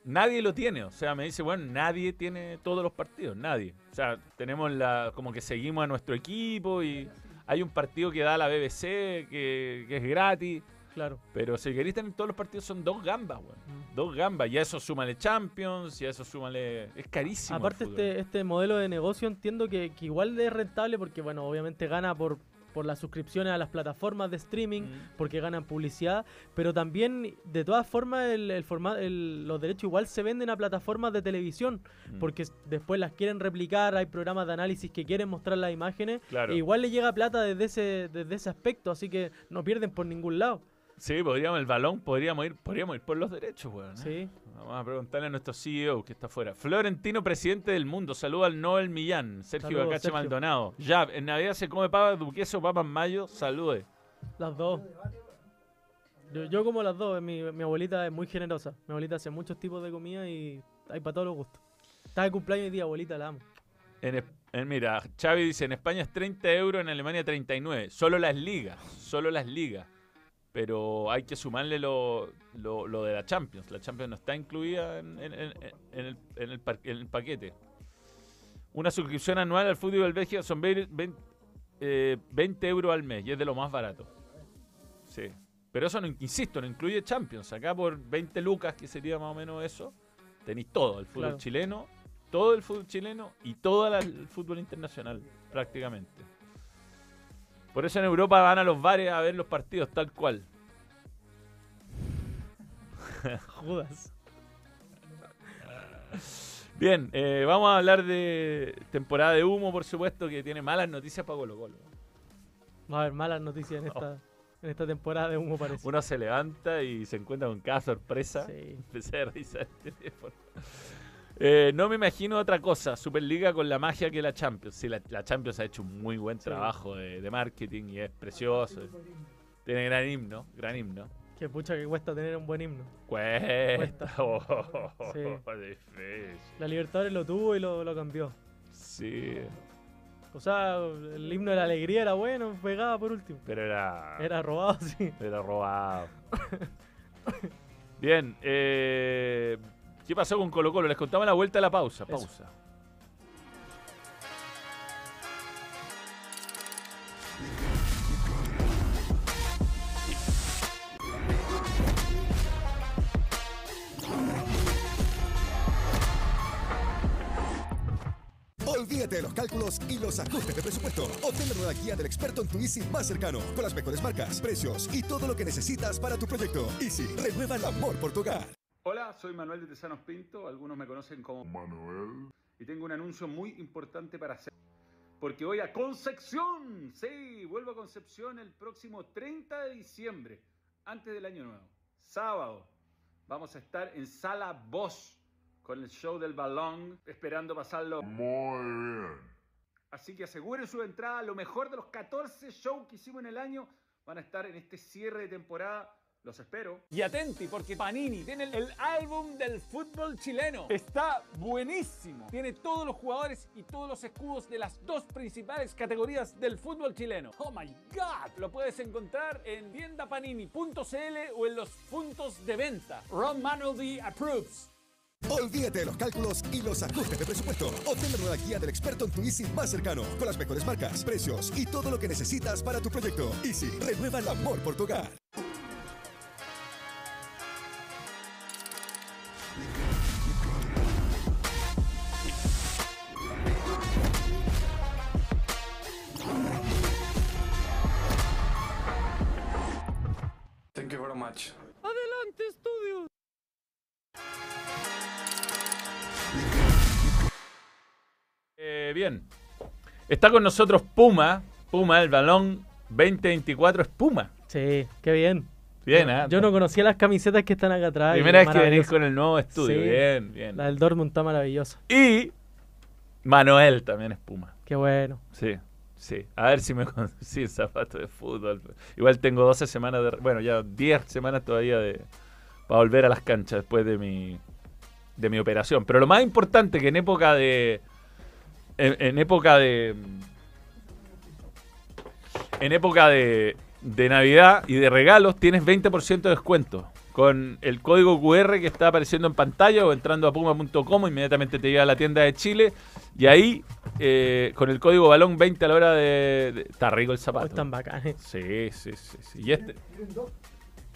Nadie lo tiene. O sea, me dice, bueno, nadie tiene todos los partidos, nadie. O sea, tenemos la, como que seguimos a nuestro equipo y hay un partido que da la BBC que, que es gratis. Claro. Pero si queréis tener todos los partidos son dos gambas, weón. Dos gambas. Y a eso súmale Champions, y a eso súmale... Es carísimo. Aparte este, este modelo de negocio entiendo que, que igual es rentable porque bueno, obviamente gana por, por las suscripciones a las plataformas de streaming, porque ganan publicidad, pero también de todas formas el, el forma- el- los derechos igual se venden a plataformas de televisión, Mm. porque después las quieren replicar, hay programas de análisis que quieren mostrar las imágenes, Claro. e igual le llega plata desde ese, desde ese aspecto, así que no pierden por ningún lado. Sí, podríamos, el balón, podríamos ir, podríamos ir por los derechos, weón. ¿eh? Sí. Vamos a preguntarle a nuestro CEO que está afuera. Florentino, presidente del mundo. Saluda al Noel Millán. Sergio Saludos, Bacache Sergio. Maldonado. Ya, en Navidad se come pava, duqueso, papa en mayo. Salude. Las dos. Yo, yo como las dos, mi, mi abuelita es muy generosa. Mi abuelita hace muchos tipos de comida y hay para todos los gustos. Está de cumpleaños hoy día, abuelita, la amo. En- mira, Xavi dice, en España es 30 euros, en Alemania 39. Solo las ligas, solo las ligas. Pero hay que sumarle lo, lo- lo de la Champions. La Champions no está incluida en, en- en- en el, en el par- en el paquete. Una suscripción anual al fútbol del Bélgica son 20, eh, 20 euros al mes y es de lo más barato. Sí. Pero eso, no, insisto, no incluye Champions. Acá por 20 lucas, que sería más o menos eso, tenéis todo. El fútbol Claro. chileno, todo el fútbol chileno y todo el fútbol internacional, prácticamente. Por eso en Europa van a los bares a ver los partidos tal cual. <laughs> Judas. Bien, eh, vamos a hablar de temporada de humo, por supuesto, que tiene malas noticias para Colo Colo. Va a haber malas noticias en esta, en esta temporada de humo, parece. Uno se levanta y se encuentra con cada sorpresa. Empecé a revisar el teléfono. Eh, no me imagino otra cosa, Superliga con la magia que la Champions. Sí, la, la Champions ha hecho un muy buen Sí. trabajo de, de marketing y es precioso. Tiene gran himno, gran himno. Que pucha que cuesta tener un buen himno. Cuesta. <laughs> Oh, Sí. <laughs> difícil. La Libertadores lo tuvo y lo, lo cambió. Sí, O sea, el himno de la alegría era bueno, pegaba por último. pero era. Era robado, <laughs> sí. Era robado. Bien, eh, ¿qué pasó con Colo Colo? Les contaba la vuelta a la pausa. Eso. Pausa. Olvídate de los cálculos y los ajustes de presupuesto. Obtén la nueva guía del experto en tu Easy más cercano, con las mejores marcas, precios y todo lo que necesitas para tu proyecto. Easy, renueva el amor por tu hogar. Hola, soy Manuel de Tesanos Pinto, algunos me conocen como Manuel. Y tengo un anuncio muy importante para hacer. Porque voy a Concepción. Sí, vuelvo a Concepción el próximo 30 de diciembre, antes del año nuevo. Sábado. Vamos a estar en Sala Bosch con el show del balón, esperando pasarlo muy bien. Así que aseguren su entrada. Lo mejor de los 14 shows que hicimos en el año van a estar en este cierre de temporada. Los espero. Y atenti, porque Panini tiene el álbum del fútbol chileno. Está buenísimo. Tiene todos los jugadores y todos los escudos de las dos principales categorías del fútbol chileno. Oh my god. Lo puedes encontrar en tiendapanini.cl o en los puntos de venta. Ron Manuel D. approves. Olvídate de los cálculos y los ajustes de presupuesto. Obtén la nueva guía del experto en tu Easy más cercano, con las mejores marcas, precios y todo lo que necesitas para tu proyecto. Easy, renueva el amor por tu hogar. Bien. Está con nosotros Puma. Puma, el balón 2024 es Puma. Sí, qué bien. Bien, Yo- ¿eh? Yo no conocía las camisetas que están acá atrás. Primera vez que venís con el nuevo estudio. Sí. Bien, bien. La del Dortmund está maravillosa. Y Manuel también es Puma. Qué bueno. Sí, sí. A ver si me <laughs> consigo zapato de fútbol. Igual tengo 12 semanas de... Bueno, ya 10 semanas todavía de... Para volver a las canchas después de mi... De mi operación. Pero lo más importante que en época de... En, en época de... En época de, de Navidad y de regalos tienes 20% de descuento. con el código QR que está apareciendo en pantalla o entrando a puma.com, inmediatamente te lleva a la tienda de Chile y ahí eh, con el código balón 20 a la hora de... de- está rico el zapato. Están bacanes. Sí, sí, sí, sí. Y este...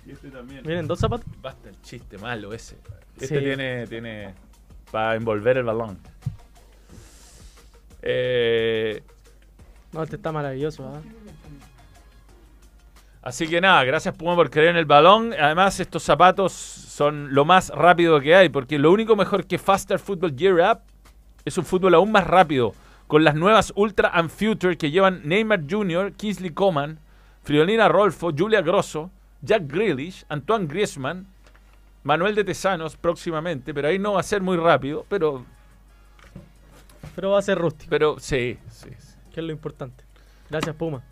Y este también. Miren, dos zapatos. Basta el chiste malo ese. Este Sí. tiene, tiene para envolver el balón. Eh, No, este está maravilloso. ¿ah? así que nada, gracias Puma por creer en el balón. Además, estos zapatos son lo más rápido que hay, porque lo único mejor que Faster Football Gear Up es un fútbol aún más rápido, con las nuevas Ultra and Future que llevan Neymar Jr., Kingsley Coman, Friolina Rolfo, Julia Grosso, Jack Grealish, Antoine Griezmann, Manuel de Tesanos próximamente, pero ahí no va a ser muy rápido, pero Pero va a ser rústico. Pero sí, sí, sí. Que es lo importante. Gracias, Puma.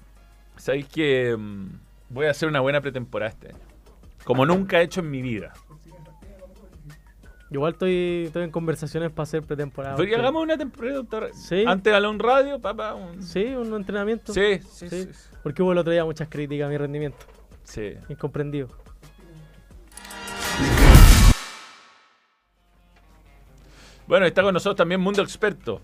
Sabéis que mm, voy a hacer una buena pretemporada este año. Como nunca he hecho en mi vida. Igual estoy, estoy en conversaciones para hacer pretemporada. Pero hagamos una temporada. Sí. Antes de un radio, papá. Un... Sí, un entrenamiento. Sí, sí, sí, sí. Porque hubo el otro día muchas críticas a mi rendimiento. Sí. Incomprendido. Bueno, está con nosotros también Mundo Experto.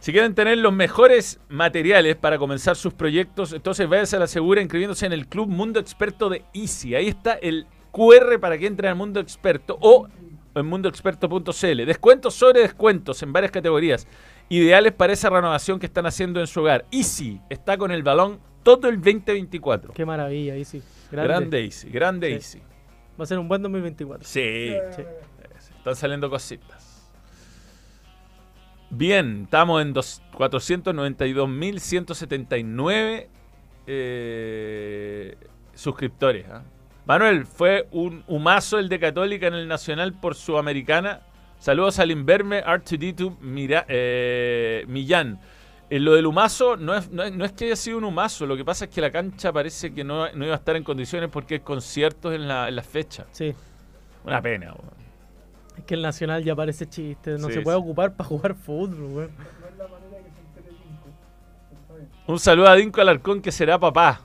Si quieren tener los mejores materiales para comenzar sus proyectos, entonces váyanse a la segura inscribiéndose en el Club Mundo Experto de Easy. Ahí está el QR para que entren al Mundo Experto o en mundoexperto.cl. Descuentos sobre descuentos en varias categorías. Ideales para esa renovación que están haciendo en su hogar. Easy está con el balón todo el 2024. Qué maravilla, Easy. Grande. Grande Easy, grande Sí. Easy. Va a ser un buen 2024. Sí. Están saliendo cositas. Bien, estamos en dos- 492.179 eh, suscriptores. ¿ah? Manuel, fue un humazo el de Católica en el Nacional por Sudamericana. Saludos al Inverme, R2D2, Mira, eh, Millán. Eh, lo del humazo no es, no, es, no es que haya sido un humazo, lo que pasa es que la cancha parece que no, no iba a estar en condiciones porque hay conciertos en la, en la fecha. Sí. Una pena. Es que el Nacional ya parece chiste. No Sí, se puede sí. ocupar para jugar fútbol, weón. Un saludo a Dinko Alarcón que será papá.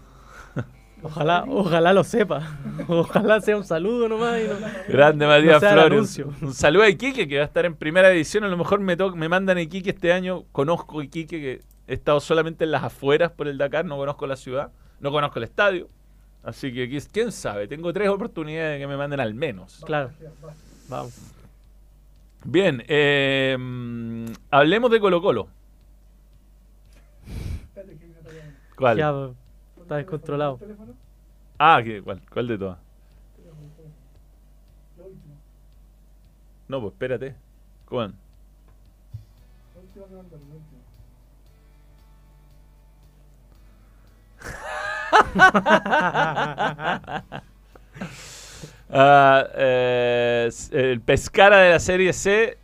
Ojalá, ojalá lo sepa. <laughs> Ojalá sea un saludo nomás. Y no, Grande Matías el Flores. Un saludo a Iquique que va a estar en primera edición. A lo mejor me, me mandan a Iquique este año. Conozco Iquique que he estado solamente en las afueras por el Dakar. No conozco la ciudad. No conozco el estadio. Así que qui- quién sabe. Tengo tres oportunidades de que me manden al menos. Claro. Vamos. Bien. eh, hablemos de Colo Colo. ¿Cuál? Ya, pues, está descontrolado. Ah, ¿qué? ¿cuál? ¿Cuál de todas? No, pues espérate. ¿Cuál? <laughs> Eh, el Pescara de la Serie C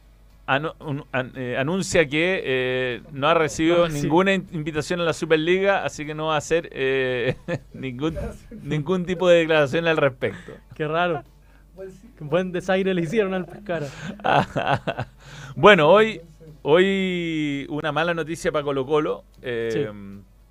anu- un- an- eh, anuncia que eh, no ha recibido sí. ninguna in- invitación a la Superliga, así que no va a hacer <laughs> ningún, ningún tipo de declaración al respecto. Qué raro. Qué buen desaire le hicieron al Pescara. <laughs> bueno, hoy, hoy una mala noticia para Colo Colo, eh,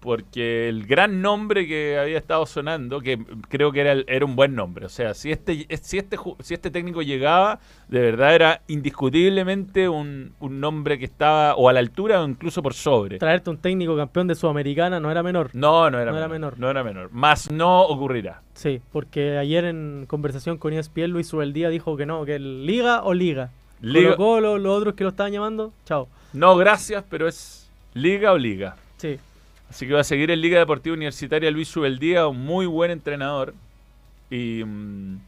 porque el gran nombre que había estado sonando, que creo que era, el- era un buen nombre, o sea, si este, si este, si este técnico llegaba, de verdad era indiscutiblemente un, un nombre que estaba o a la altura o incluso por sobre. Traerte un técnico campeón de Sudamericana no era menor. No, no era, No era menor, menor. No era menor. Más no ocurrirá. Sí, porque ayer en conversación con E ESPN Luis Subeldía dijo que no, que el Liga o Liga. Liga- Colo, los otros que lo estaban llamando, chao. No, gracias, pero es liga o liga. Sí. Así que va a seguir en Liga Deportiva Universitaria Luis Subeldía, un muy buen entrenador. Y, mm,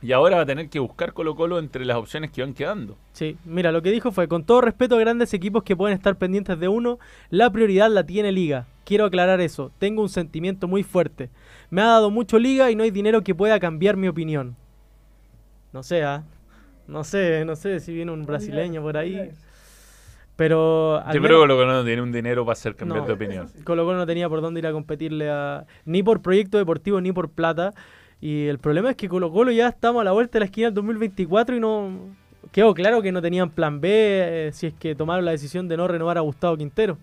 y ahora va a tener que buscar Colo Colo entre las opciones que van quedando. Sí, mira, lo que dijo fue, con todo respeto a grandes equipos que pueden estar pendientes de uno, la prioridad la tiene Liga. Quiero aclarar eso, tengo un sentimiento muy fuerte. Me ha dado mucho Liga y no hay dinero que pueda cambiar mi opinión. No sé, ¿ah? No sé, no sé si viene un brasileño por ahí. Pero... Yo creo que Colo Colo no tiene un dinero para hacer cambiar No. de opinión. Colo Colo no tenía por dónde ir a competirle a ni por proyecto deportivo ni por plata. Y el problema es que Colo Colo ya estamos a la vuelta de la esquina del 2024 y no quedó claro que no tenían plan B eh, si es que tomaron la decisión de no renovar a Gustavo Quintero.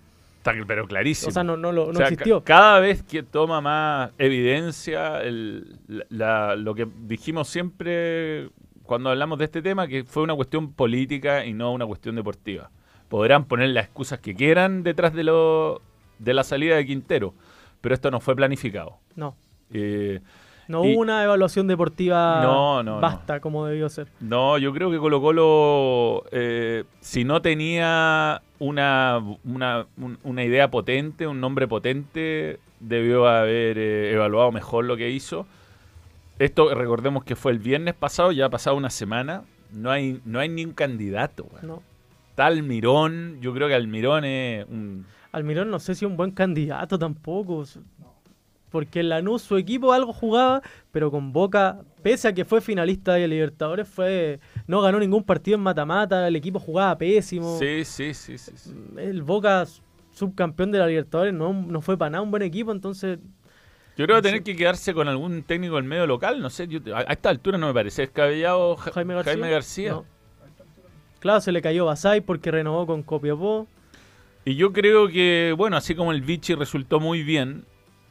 Pero clarísimo. O sea, no- no lo- no O sea, ca- existió. Cada vez que toma más evidencia el- la- la- lo que dijimos siempre cuando hablamos de este tema, que fue una cuestión política y no una cuestión deportiva. Podrán poner las excusas que quieran detrás de, lo, de la salida de Quintero, pero esto no fue planificado. No. Eh, No hubo una evaluación deportiva No, no, no. basta como debió ser. No, yo creo que Colo Colo, eh, si no tenía una, una, un- una idea potente, un nombre potente, debió haber eh, evaluado mejor lo que hizo. Esto, recordemos que fue el viernes pasado, ya ha pasado una semana. No hay, no hay ni un candidato. No. Está Almirón, yo creo que Almirón es un... Almirón no sé si es un buen candidato tampoco. Porque en Lanús su equipo algo jugaba, pero con Boca, pese a que fue finalista de Libertadores, fue no ganó ningún partido en mata-mata, el equipo jugaba pésimo. Sí, sí, sí, sí. sí. El Boca subcampeón de la Libertadores no, no fue para nada un buen equipo, entonces Yo creo que tener que quedarse con algún técnico del medio local, no sé, yo- a a esta altura no me parece descabellado Ja- Jaime García. García. No. Claro, se le cayó Basay porque renovó con Copiapó. Y yo creo que, bueno, así como el Vichy resultó muy bien,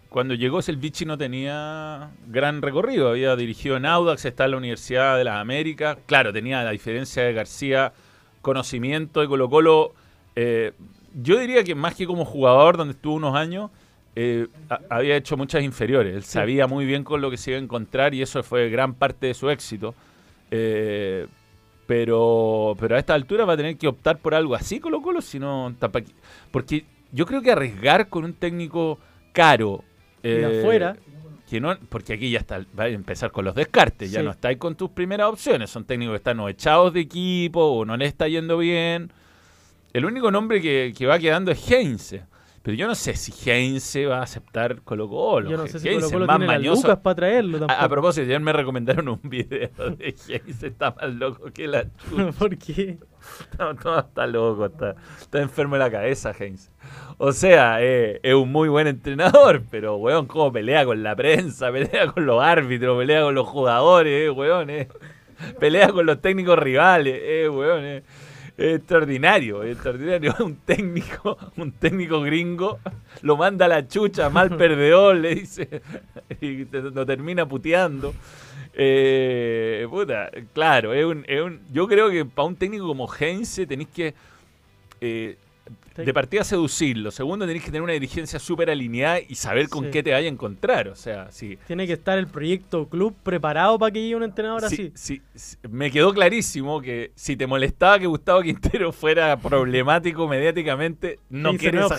cuando llegó el Vichy no tenía gran recorrido. Había dirigido en Audax, está en la Universidad de las Américas. Claro, tenía la diferencia de García, conocimiento de Colo Colo. eh, yo diría que más que como jugador, donde estuvo unos años, eh, ha- había hecho muchas inferiores. Él sabía muy bien con lo que se iba a encontrar y eso fue gran parte de su éxito. Eh, pero, pero a esta altura va a tener que optar por algo así Colo Colo, si no tapa- porque yo creo que arriesgar con un técnico caro eh, afuera. que no, porque aquí ya está, va a empezar con los descartes, ya no estáis con tus primeras opciones, son técnicos que están o echados de equipo o no le está yendo bien. El único nombre que, que va quedando es Heinze. Pero yo no sé si Heinze va a aceptar Colo Colo. Yo no sé si Heinze Colo es Colo más tiene las mañoso. lucas para traerlo A, tampoco. a propósito, ayer me recomendaron un video de Heinze, está más loco que la chucha. <laughs> ¿Por qué? No, no, está loco, está, está enfermo de la cabeza, Heinz. O sea, eh, es un muy buen entrenador, pero, weón, cómo pelea con la prensa, pelea con los árbitros, pelea con los jugadores, eh, weón, eh. Pelea con los técnicos rivales, eh, weón, eh. Extraordinario, es extraordinario. <laughs> Un técnico, un técnico gringo lo manda a la chucha, mal <laughs> perdedor, le dice, y te- lo termina puteando. Eh, puta, claro, es un, es un- yo creo que para un técnico como Heinze tenéis que eh, de partida seducirlo. Segundo, tenéis que tener una dirigencia súper alineada y saber con Sí. qué te vaya a encontrar. O sea, si, Tiene que estar el proyecto club preparado para que llegue un entrenador así. si- me quedó clarísimo que si te molestaba que Gustavo Quintero fuera problemático <laughs> mediáticamente, no quieres a.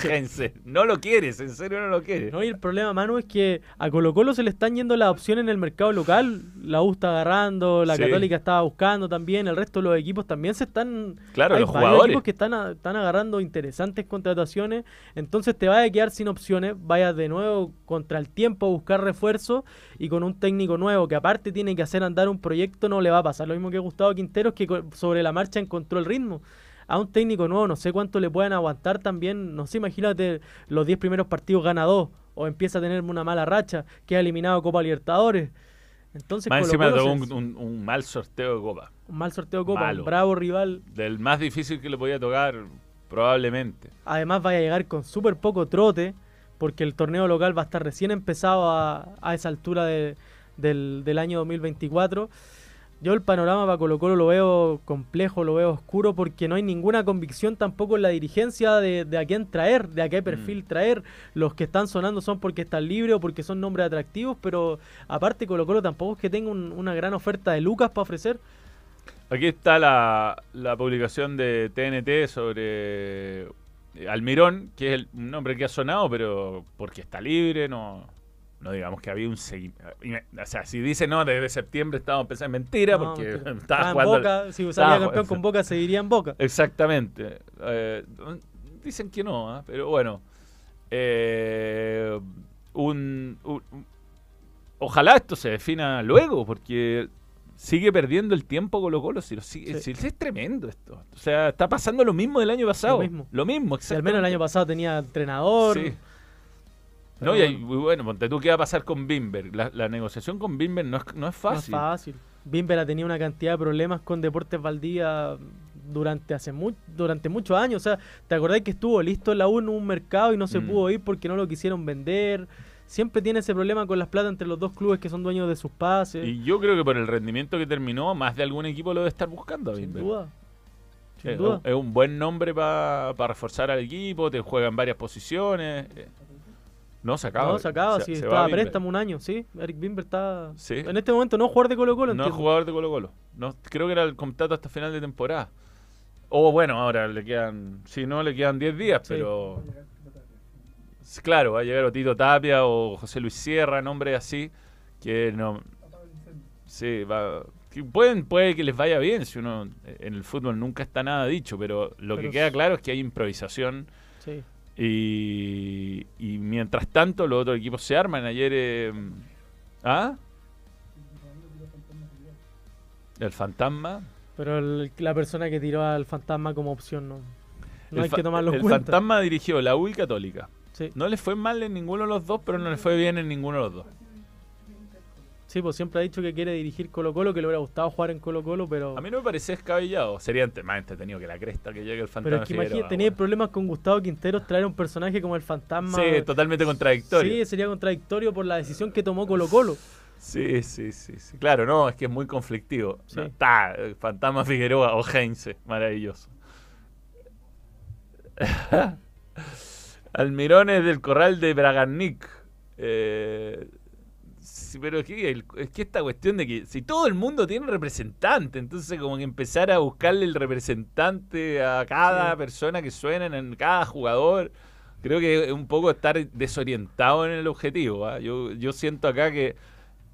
No lo quieres, en serio no lo quieres. No, y el problema, Manu, es que a Colo Colo se le están yendo las opciones en el mercado local. La U está agarrando, la Sí. Católica estaba buscando también, el resto de los equipos también se están... Claro, hay los jugadores. equipos que están, a- están agarrando interesantes contrataciones. Entonces te vas a quedar sin opciones, vayas de nuevo contra el tiempo a buscar refuerzos y con un técnico nuevo que aparte tiene que hacer andar un proyecto no le va a pasar. Lo mismo que Gustavo Quinteros que sobre la marcha encontró el ritmo. A un técnico nuevo no sé cuánto le puedan aguantar también, no sé, imagínate los 10 primeros partidos gana dos o empieza a tener una mala racha, queda eliminado Copa Libertadores. Entonces Más encima se- un, un- un mal sorteo de copa. un mal sorteo de Copa, Malo. un bravo rival. Del más difícil que le podía tocar, probablemente. Además vaya a llegar con súper poco trote, porque el torneo local va a estar recién empezado a, a esa altura de- del, del año 2024. Yo el panorama para Colo Colo lo veo complejo, lo veo oscuro, porque no hay ninguna convicción tampoco en la dirigencia de, de a quién traer, de a qué perfil traer. Los que están sonando son porque están libres o porque son nombres atractivos, pero aparte Colo Colo tampoco es que tenga un- una gran oferta de Lucas para ofrecer. Aquí está la, la publicación de TNT sobre eh, Almirón, que es el, un nombre que ha sonado, pero porque está libre, no, no digamos que había un seguimiento. O sea, si dice no, desde septiembre estábamos pensando en mentira, No, porque <laughs> estaba estaba en jugando. Boca, si salía campeón con Boca seguiría en Boca. Exactamente. Eh, dicen que no, ¿ah? pero bueno. Eh, un- ojalá esto se defina luego, porque sigue perdiendo el tiempo Colo Colo. Si lo sigue, si- es tremendo esto. O sea, está pasando lo mismo del año pasado. Lo mismo. Lo mismo, Si al menos el año pasado tenía entrenador. Sí. Pero No, y ahí, bueno, ponte tú qué va a pasar con Bimber. La, la negociación con Bimber no es, no es No es fácil. fácil. Bimber ha tenido una cantidad de problemas con Deportes Valdía durante hace mu- durante muchos años. O sea, ¿te acordás que estuvo listo en la U en un mercado y no se Mm. pudo ir porque no lo quisieron vender? Siempre tiene ese problema con las plata entre los dos clubes que son dueños de sus pases. Y yo creo que por el rendimiento que terminó, más de algún equipo lo debe estar buscando. a sin Bimber. duda. Sin Es, duda. es un buen nombre para reforzar al equipo, te juega en varias posiciones. eh. No, se acaba. no, se acaba, se- sí, se va estaba a préstamo un año, sí. Eric Bimber está. Sí. En este momento no jugador de Colo Colo, No es entiendo. jugador de Colo Colo. No, creo que era el contrato hasta final de temporada. O bueno, ahora le quedan, si no, le quedan 10 días, pero... Claro, va a llegar o Tito Tapia o José Luis Sierra, nombres así, que no... Sí, va... que pueden, puede que les vaya bien, si uno en el fútbol nunca está nada dicho, pero lo que queda claro es que hay improvisación Sí. y, y mientras tanto los otros equipos se arman. Ayer... eh, ¿Ah? El fantasma. Pero el- la persona que tiró al fantasma como opción no. No el hay que tomarlo el cuenta. fantasma dirigió la U y Católica. Sí. No le fue mal en ninguno de los dos, pero no le fue bien en ninguno de los dos. Sí, pues siempre ha dicho que quiere dirigir Colo Colo, que le hubiera gustado jugar en Colo Colo, pero... A mí no me parece descabellado. Sería más entretenido que la cresta que llegue el fantasma. Pero es que imagínate, tenía problemas con Gustavo Quinteros traer un personaje como el fantasma. Sí, totalmente contradictorio. Sí, sería contradictorio por la decisión que tomó Colo Colo. Sí, sí, sí, sí. Claro, no, es que es muy conflictivo. Sí. No, eh, Fantasma Figueroa o Heinze, maravilloso. <laughs> Almirones del Corral de Bragarnik. Eh, sí, pero es que, es que esta cuestión de que si todo el mundo tiene un representante, entonces como que empezar a buscarle el representante a cada Sí. persona que suena en cada jugador, creo que es un poco estar desorientado en el objetivo. ¿ah? Yo, yo siento acá que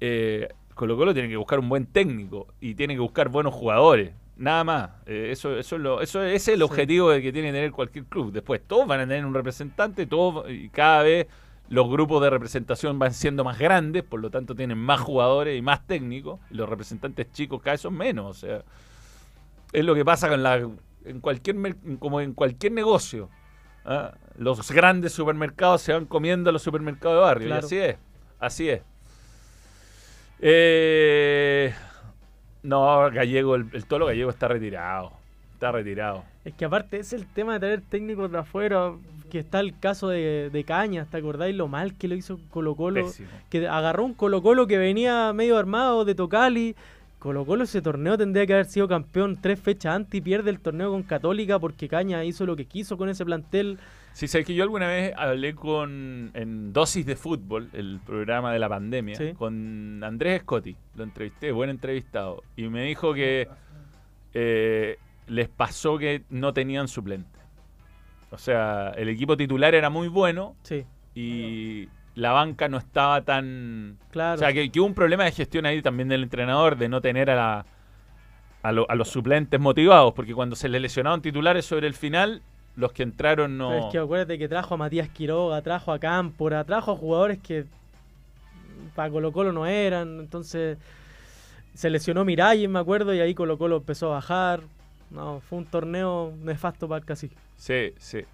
eh, Colo Colo tiene que buscar un buen técnico y tiene que buscar buenos jugadores. Nada más. Eh, eso, eso, es lo, eso ese es el Sí. objetivo de que tiene que tener cualquier club. Después todos van a tener un representante, todos y cada vez los grupos de representación van siendo más grandes, por lo tanto tienen más jugadores y más técnicos. Y los representantes chicos cada vez son menos. O sea, es lo que pasa con la, en cualquier como en cualquier negocio. ¿ah? Los grandes supermercados se van comiendo a los supermercados de barrio. Claro. Y así es. Así es. Eh, no, Gallego, el, el Tolo Gallego está retirado. Está retirado. Es que aparte es el tema de traer técnicos de afuera, que está el caso de, de Cañas, ¿te acordáis lo mal que lo hizo Colo Colo? Pésimo. Que agarró un Colo Colo que venía medio armado de Tocali. Colo Colo ese torneo tendría que haber sido campeón tres fechas antes y pierde el torneo con Católica porque Cañas hizo lo que quiso con ese plantel. Sí, sabes que yo alguna vez hablé con en Dosis de Fútbol, el programa de la pandemia, Sí. con Andrés Scotti. Lo entrevisté, buen entrevistado. Y me dijo que eh, les pasó que no tenían suplente. O sea, el equipo titular era muy bueno Sí, y la banca no estaba tan... claro. O sea, que, que hubo un problema de gestión ahí también del entrenador, de no tener a, la- a, lo- a los suplentes motivados, porque cuando se les lesionaron titulares sobre el final, los que entraron no... Pero es que acuérdate que trajo a Matías Quiroga, trajo a Cámpora, trajo a jugadores que para Colo Colo no eran. Entonces se lesionó Miralles, me acuerdo, y ahí Colo Colo empezó a bajar. No, fue un torneo nefasto para el cacique. Sí, sí.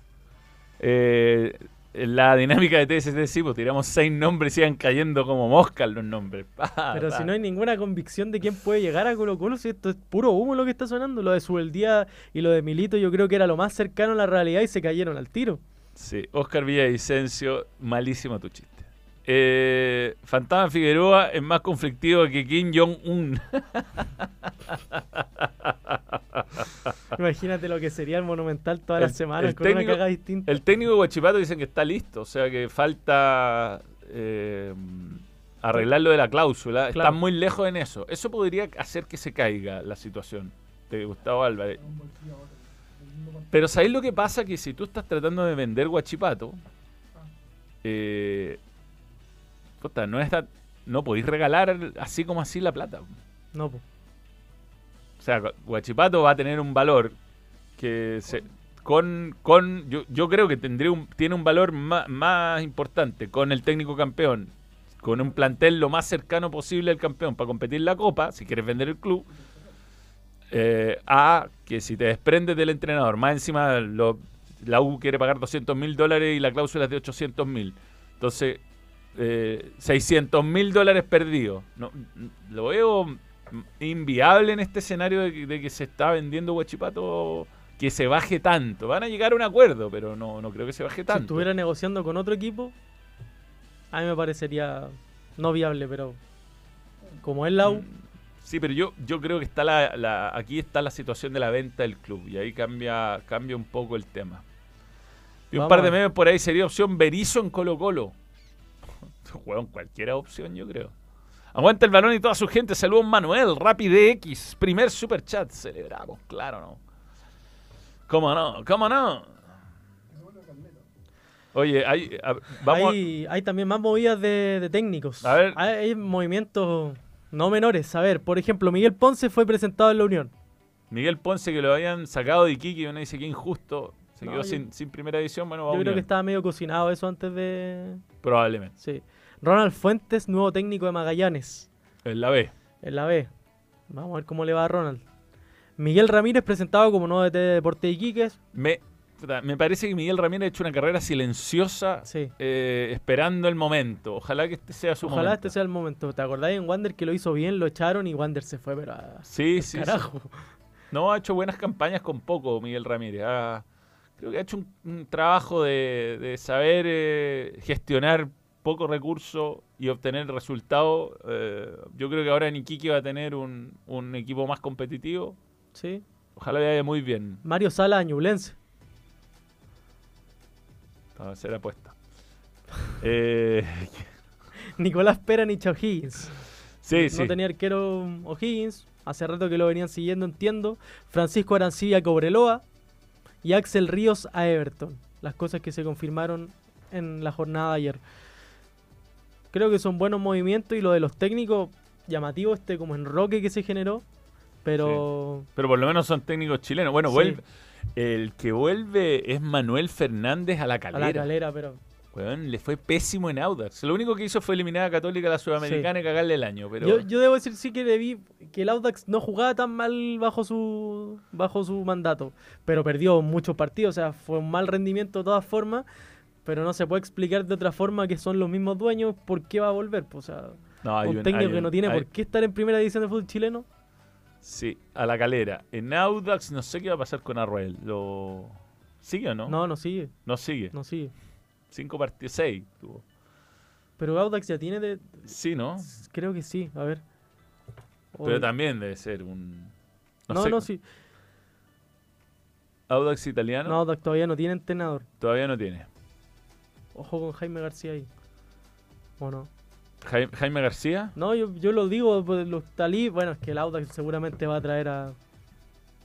Eh, la dinámica de TST, sí, pues tiramos seis nombres y iban cayendo como moscas los nombres. Pa, <laughs> Pero pa. si no hay ninguna convicción de quién puede llegar a Colo Colo, si esto es puro humo lo que está sonando. Lo de Subeldía y lo de Milito yo creo que era lo más cercano a la realidad y se cayeron al tiro. Sí, Oscar Villavicencio, malísimo tu chiste. Eh, Fantasma Figueroa es más conflictivo que Kim Jong-un. Imagínate lo que sería el Monumental todas las semanas el con una distinta. El técnico de Huachipato dicen que está listo, o sea que falta eh, arreglar lo de la cláusula. Claro. Están muy lejos en eso. Eso podría hacer que se caiga la situación de Gustavo Álvarez. Pero ¿sabéis lo que pasa? Que si tú estás tratando de vender Guachipato, eh, puta, no, está, no podéis regalar así como así la plata. No, po. O sea, Guachipato va a tener un valor que se, con, con yo, yo creo que tendría un, tiene un valor ma- más, importante con el técnico campeón, con un plantel lo más cercano posible al campeón para competir la copa, si quieres vender el club, eh, a que si te desprendes del entrenador, más encima lo- la U quiere pagar 200 mil dólares y la cláusula es de 800 mil. Entonces, eh, 600 mil dólares perdidos. No, lo veo inviable en este escenario de que, de que se está vendiendo Huachipato que se baje tanto. Van a llegar a un acuerdo, pero no, no creo que se baje Si tanto. estuviera negociando con otro equipo, a mí me parecería no viable, pero como es la U, Sí, pero yo, yo creo que está la, la- aquí está la situación de la venta del club y ahí cambia, cambia un poco el tema. Y un Vamos par de memes por ahí sería opción Berizzo en Colo Colo. <laughs> Juegan cualquier opción, yo creo. Aguanta el balón y toda su gente. Saludos Manuel, Rapide X. Primer super chat. Celebramos, claro, ¿no? ¿Cómo no? ¿Cómo no? Oye, hay, a- vamos hay, hay también más movidas de, de técnicos. A ver. Hay, hay movimientos no menores. A ver, por ejemplo, Miguel Ponce fue presentado en la Unión. Miguel Ponce que lo habían sacado de Iquique y uno dice que injusto. Se No, quedó yo- sin, sin primera edición. Bueno, va a Yo creo que estaba medio cocinado eso antes de... Probablemente. Sí. Ronald Fuentes, nuevo técnico de Magallanes. En la B. En la B. Vamos a ver cómo le va a Ronald. Miguel Ramírez presentado como nuevo DT de Deporte de Iquiques. Me, me parece que Miguel Ramírez ha hecho una carrera silenciosa eh, esperando el momento. Ojalá que este sea su Ojalá momento. este sea el momento. ¿Te acordás en Wander que lo hizo bien, lo echaron y Wander se fue, pero a- Sí, sí, sí. No, ha hecho buenas campañas con poco Miguel Ramírez. Creo que ha hecho un, un trabajo de, de saber eh, gestionar poco recurso y obtener resultados. Eh, yo creo que ahora en Iquique va a tener un, un equipo más competitivo. Sí. Ojalá vaya muy bien. Mario Sala, Ñublense. Va a ser apuesta. <laughs> Eh, <laughs> Nicolás Pera, Nicha O'Higgins. Sí, no sí. tenía arquero O'Higgins. Hace rato que lo venían siguiendo, entiendo. Francisco Arancibia Cobreloa. Y Axel Ríos a Everton. Las cosas que se confirmaron en la jornada de ayer. Creo que son buenos movimientos y lo de los técnicos, llamativo este como enroque que se generó. Pero Pero por lo menos son técnicos chilenos. Bueno, Sí. vuelve. El que vuelve es Manuel Fernández a la a calera. la calera, pero Weón, le fue pésimo en Audax. Lo único que hizo fue eliminar a Católica a la Sudamericana y cagarle el año. Pero Yo, yo debo decir sí que le vi que el Audax no jugaba tan mal bajo su bajo su mandato, pero perdió muchos partidos, o sea, fue un mal rendimiento de todas formas, pero no se puede explicar de otra forma que son los mismos dueños por qué va a volver, pues, o sea, No, un un- técnico que no tiene por qué estar en primera división de fútbol chileno. sí, a la calera. En Audax no sé qué va a pasar con Arruel. ¿Lo... ¿Sigue o no? No, no sigue. No sigue. No sigue. Cinco partidos, seis tuvo. Pero Audax ya tiene de Sí, ¿no? creo que sí, a ver. Pero también debe ser un... No, sé, no, sí. Audax italiano No, Audax todavía no tiene entrenador. todavía no tiene. Ojo con Jaime García ahí. ¿O no? Jaime, Jaime García. No, yo, yo lo digo, pues, los talí, bueno, es que el Audax seguramente va a traer a,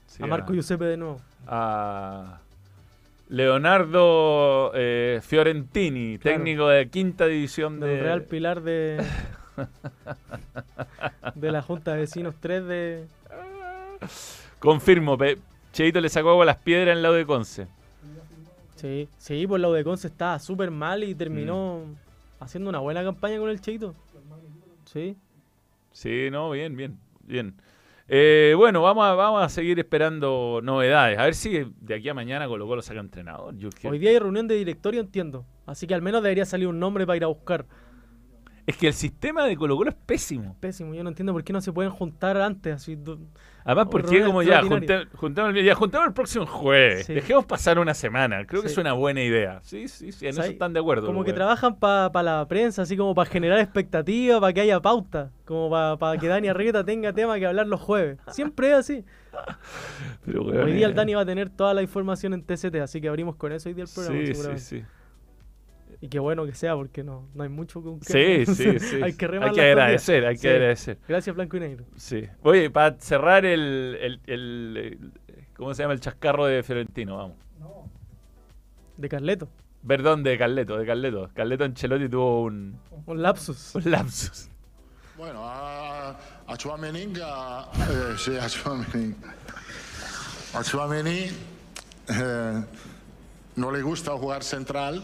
Sí, a Marco Giuseppe de nuevo. a Leonardo eh, Fiorentini, Claro. técnico de quinta división Del de Real Pilar de, <laughs> de la Junta de Vecinos 3 de... Confirmo, Cheito le sacó agua a las piedras en el lado de Conce. Sí, sí, pues la Conce estaba súper mal y terminó Mm. haciendo una buena campaña con el Cheito. Sí. Sí, no, bien, bien, bien. Eh, bueno, vamos a, vamos a seguir esperando novedades. A ver si de aquí a mañana Colo Colo saca entrenador. Yo Hoy día hay reunión de directorio, entiendo. Así que al menos debería salir un nombre para ir a buscar. Es que el sistema de Colo Colo es pésimo. Pésimo, yo no entiendo por qué no se pueden juntar antes. Así, Además, porque como ya, junte- juntamos, el- ya juntamos el próximo jueves. Sí. Dejemos pasar una semana. Creo que Sí. es una buena idea. Sí, sí, sí, en O sea, eso están de acuerdo. Como que trabajan para la prensa, así como para generar expectativa, para que haya pauta, como para que Dani Arrieta tenga tema que hablar los jueves. Siempre es así. <laughs> Pero, Hoy weón, día el eh, Dani va a tener toda la información en TCT, así que abrimos con eso hoy día el programa. Sí, sí, seguramente. sí. Y qué bueno que sea, porque no, no hay mucho con Sí, sí, <laughs> sí. hay que Hay que agradecer, hay que Sí. agradecer. Gracias, Blanco y Negro. Sí. Oye, para cerrar el, el, el- el- ¿Cómo se llama? El chascarro de Fiorentino, vamos. De Carleto. Perdón, de Carleto, de Carleto. Carleto Ancelotti tuvo un, Un lapsus. un lapsus. Bueno, a, a Chouameni, a- eh, sí, a Chouameni. A Chouameni eh, no le gusta jugar central.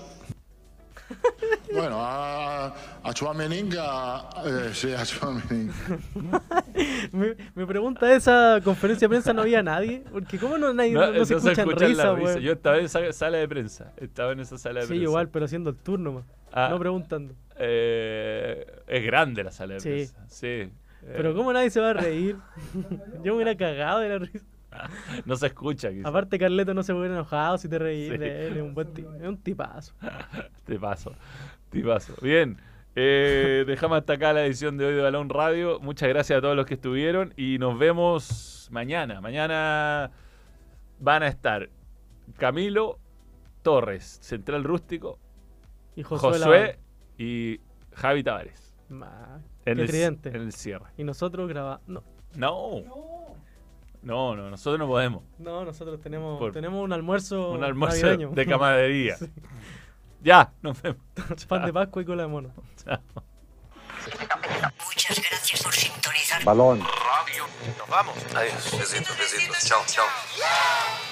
Bueno, a, a Chouameni, a- eh, sí, a Chouameni. <laughs> me, me pregunta esa conferencia de prensa, no había nadie, porque cómo no, nadie, no, no se escuchan escuchan risa, la risa. weón? Yo estaba en esa sala de prensa. Estaba en esa sala de Sí, prensa. igual, pero haciendo el turno, más. Ah. no preguntando. Eh, es grande la sala de Sí. prensa. Sí. Pero ¿cómo nadie se va a reír? <laughs> Yo me hubiera cagado de la risa. <laughs> No se escucha. quizá. Aparte, Carleto no se hubiera enojado si te reís Sí. de él. Es un, buen es un tipazo. <laughs> Tipazo. Tipazo. Bien. eh, dejamos hasta acá la edición de hoy de Balón Radio. Muchas gracias a todos los que estuvieron y nos vemos mañana. Mañana van a estar Camilo Torres, Central Rústico, Y Josué Josué, y Javi Tavares. Ma, En qué el, en el cierre. Y nosotros grabamos. No, No. No, no, nosotros no podemos. no, nosotros tenemos, Por- tenemos un almuerzo. Un almuerzo navideño. de camaradería. <laughs> Sí. Ya, nos vemos. <laughs> Pan de Pascua y cola de mono. Chao. Muchas gracias por sintonizar. Balón. Radio. Nos vamos. Adiós. Besitos, besitos. Chao, chao.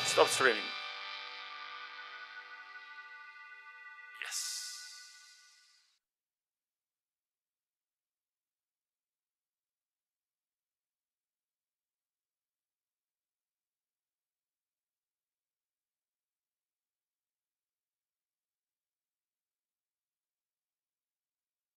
Stop streaming.